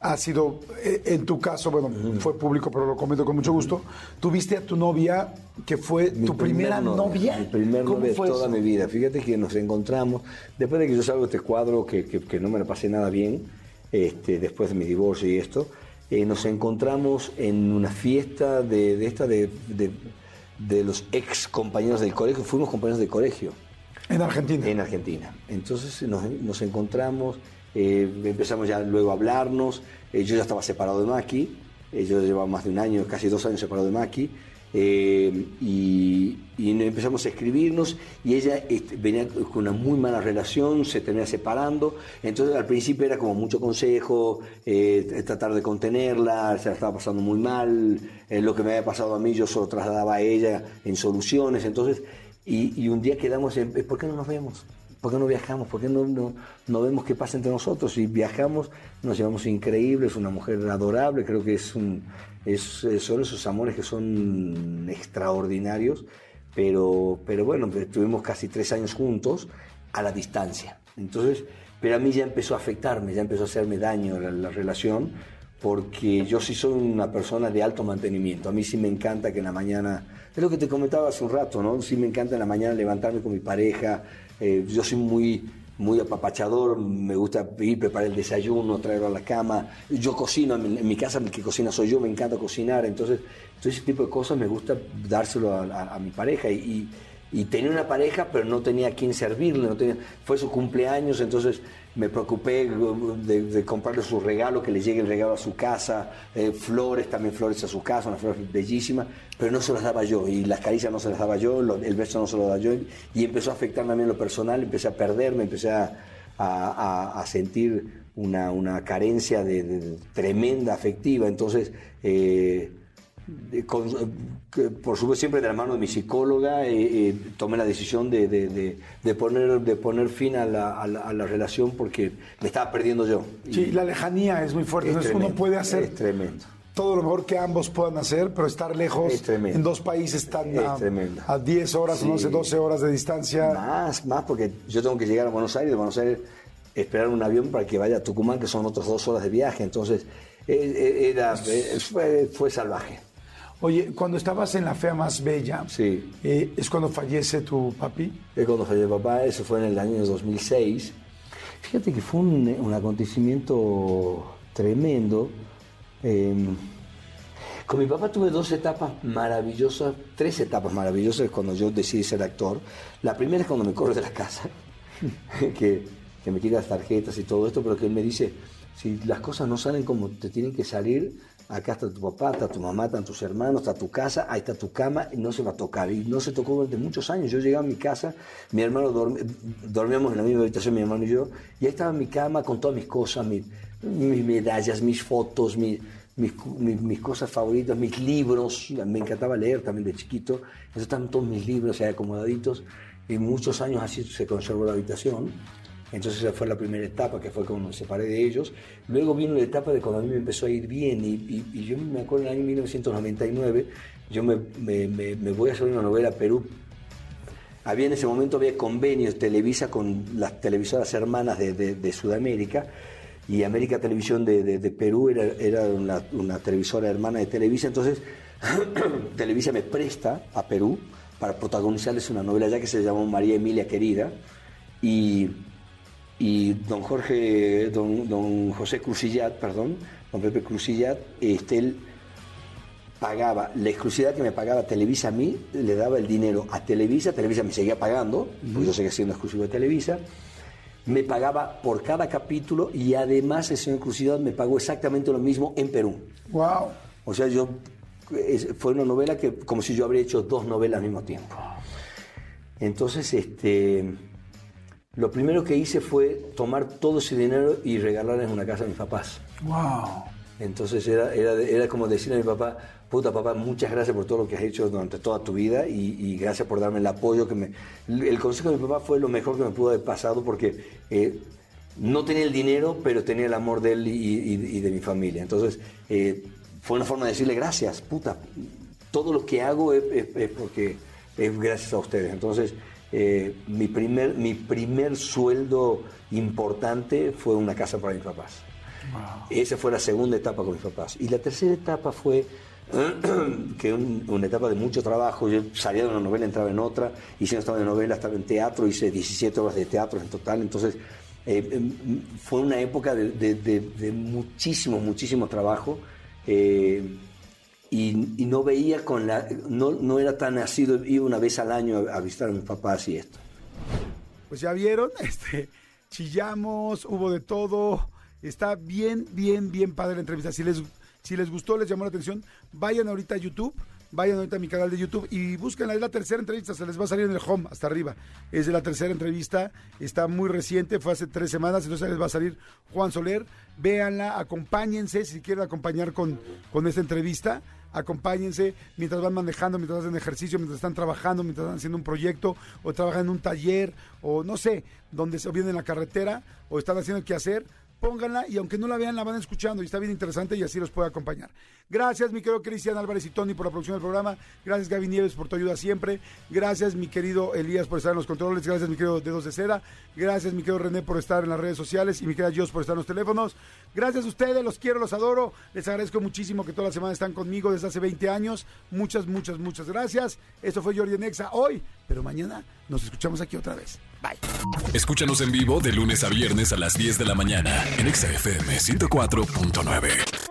ha sido, eh, en tu caso, bueno, fue público, pero lo comento con mucho gusto. Tuviste a tu novia, que fue Mi tu primera primer novia. Mi primer ¿Cómo novia de toda eso? mi vida. Fíjate que nos encontramos, después de que yo salgo de este cuadro, que, que- que no me la pasé nada bien, este, después de mi divorcio y esto, eh, nos encontramos en una fiesta de, de esta de, de- de los ex compañeros del colegio, fuimos compañeros del colegio. En Argentina. en Argentina. Entonces nos, nos encontramos, eh, empezamos ya luego a hablarnos, eh, yo ya estaba separado de Maki, yo llevaba más de un año, casi dos años separado de Maki, eh, y, empezamos a escribirnos y ella venía con una muy mala relación, se termina separando, entonces al principio era como mucho consejo, eh, tratar de contenerla, se la estaba pasando muy mal, eh, lo que me había pasado a mí yo solo trasladaba a ella en soluciones, entonces, y, y un día quedamos en, ¿por qué no nos vemos? ¿Por qué no viajamos? ¿Por qué no, no, no vemos qué pasa entre nosotros? Y viajamos, nos llevamos increíbles, una mujer adorable, creo que es un, es, son esos amores que son extraordinarios, pero, pero bueno, estuvimos casi tres años juntos a la distancia. Entonces, pero a mí ya empezó a afectarme, ya empezó a hacerme daño la, la relación, porque yo sí soy una persona de alto mantenimiento. A mí sí me encanta que en la mañana, es lo que te comentaba hace un rato, ¿no? Sí me encanta en la mañana levantarme con mi pareja. Eh, yo soy muy, muy apapachador, me gusta ir, preparar el desayuno, traerlo a la cama. Yo cocino, en mi, casa el que cocina soy yo, me encanta cocinar. Entonces, todo ese tipo de cosas me gusta dárselo a, mi pareja. Y, y- y tenía una pareja, pero no tenía a quién servirle. No tenía, fue su cumpleaños, entonces me preocupé de, de comprarle su regalo, que le llegue el regalo a su casa, eh, flores, también flores a su casa, una flor bellísima, pero no se las daba yo, y las caricias no se las daba yo, el beso no se lo daba yo, y empezó a afectarme a mí en lo personal, empecé a perderme, empecé a, a- sentir una, una carencia de, tremenda afectiva, entonces... eh, con- que, por supuesto siempre de la mano de mi psicóloga eh, eh, tomé la decisión de, de- de- de poner de poner fin a la, a la- a la relación porque me estaba perdiendo yo Y Sí, la lejanía es muy fuerte. es uno tremendo, puede hacer es tremendo todo lo mejor que ambos puedan hacer, pero estar lejos Es en dos países tan a, a 10 horas, Sí. 11, 12 horas de distancia. más más porque yo tengo que llegar a Buenos Aires de Buenos Aires esperar un avión para que vaya a Tucumán que son otras dos horas de viaje entonces eh, eh, era eh, fue, fue salvaje Oye, cuando estabas en la fea más bella, Sí. eh, es cuando fallece tu papi. Es cuando falleció mi papá, eso fue en el año 2006. Fíjate que fue un, un acontecimiento tremendo. Eh, con mi papá tuve dos etapas maravillosas, tres etapas maravillosas cuando yo decidí ser actor. La primera es cuando me corre de la casa, (laughs) que, que me tira las tarjetas y todo esto, pero que él me dice, si las cosas no salen como te tienen que salir, acá está tu papá, está tu mamá, están tus hermanos, está tu casa, ahí está tu cama, y no se va a tocar. Y no se tocó durante muchos años. Yo llegaba a mi casa, mi hermano dorm- dormíamos en la misma habitación, mi hermano y yo, y ahí estaba mi cama con todas mis cosas, mi- mis medallas, mis fotos, mi- mis, mis- mis cosas favoritas, mis libros. Me encantaba leer también de chiquito. Entonces estaban todos mis libros ahí acomodaditos. Y muchos años así se conservó la habitación. Entonces esa fue la primera etapa, que fue cuando me separé de ellos. Luego vino la etapa de cuando a mí me empezó a ir bien. Y, yo me acuerdo en el año 1999, yo me, me- voy a hacer una novela a Perú. Había en ese momento había convenios Televisa con las televisoras hermanas de, de- Sudamérica y América Televisión de, de- de Perú era, era una, una televisora hermana de Televisa. Entonces (clears throat) Televisa me presta a Perú para protagonizarles una novela ya que se llamó María Emilia Querida y y don Jorge, don, don José Crucillat, perdón, don Pepe Crucillat, este, él pagaba, la exclusividad que me pagaba Televisa a mí, le daba el dinero a Televisa, Televisa me seguía pagando, pues yo seguía siendo exclusivo de Televisa, me pagaba por cada capítulo y además el señor Crucillat me pagó exactamente lo mismo en Perú. Wow. O sea, yo fue una novela que como si yo habría hecho dos novelas al mismo tiempo. Entonces, este, lo primero que hice fue tomar todo ese dinero y regalarles una casa a mis papás. Wow. Entonces era, era, era como decirle a mi papá, puta papá, muchas gracias por todo lo que has hecho durante toda tu vida y, y gracias por darme el apoyo que me... El consejo de mi papá fue lo mejor que me pudo haber pasado porque eh, no tenía el dinero, pero tenía el amor de él y, y- y de mi familia. Entonces eh, fue una forma de decirle gracias, puta, todo lo que hago es, es- es porque es gracias a ustedes. Entonces eh, mi, primer, mi primer sueldo importante fue una casa para mis papás. Esa fue la segunda etapa con mis papás. Y la tercera etapa fue (clears throat) que un- una etapa de mucho trabajo. Yo salía de una novela, entraba en otra, si no estaba en novela, estaba en teatro, hice 17 horas de teatro en total. Entonces, eh, em, fue una época de, de- de- de muchísimo, muchísimo trabajo. eh, y, no veía con la. No, no era tan nacido, iba una vez al año a, a visitar a mis papás y esto. Pues ya vieron, (laughs) este, chillamos, hubo de todo. Está bien, bien, bien padre la entrevista. Si les, si les gustó, les llamó la atención, vayan ahorita a YouTube, vayan ahorita a mi canal de YouTube y búsquenla. Es la tercera entrevista, se les va a salir en el home hasta arriba. Es de la tercera entrevista, está muy reciente, fue hace tres semanas, entonces les va a salir Juan Soler. Véanla, acompáñense si quieren acompañar con, con esta entrevista acompáñense mientras van manejando, mientras hacen ejercicio, mientras están trabajando, mientras están haciendo un proyecto, o trabajan en un taller, o no sé, donde se vienen en la carretera, o están haciendo qué hacer, pónganla y aunque no la vean, la van escuchando y está bien interesante y así los puede acompañar. Gracias, mi querido Cristian Álvarez y Tony por la producción del programa. Gracias, Gaby Nieves, por tu ayuda siempre. Gracias, mi querido Elías, por estar en los controles. Gracias, mi querido Dedos de Seda. Gracias, mi querido René, por estar en las redes sociales y mi querida Dios por estar en los teléfonos. Gracias a ustedes, los quiero, los adoro. Les agradezco muchísimo que toda la semana están conmigo desde hace 20 años. Muchas, muchas, muchas gracias. Esto fue Jordi Nexa hoy, pero mañana nos escuchamos aquí otra vez. Bye. Escúchanos en vivo de lunes a viernes a las 10 de la mañana en XFM 104.9.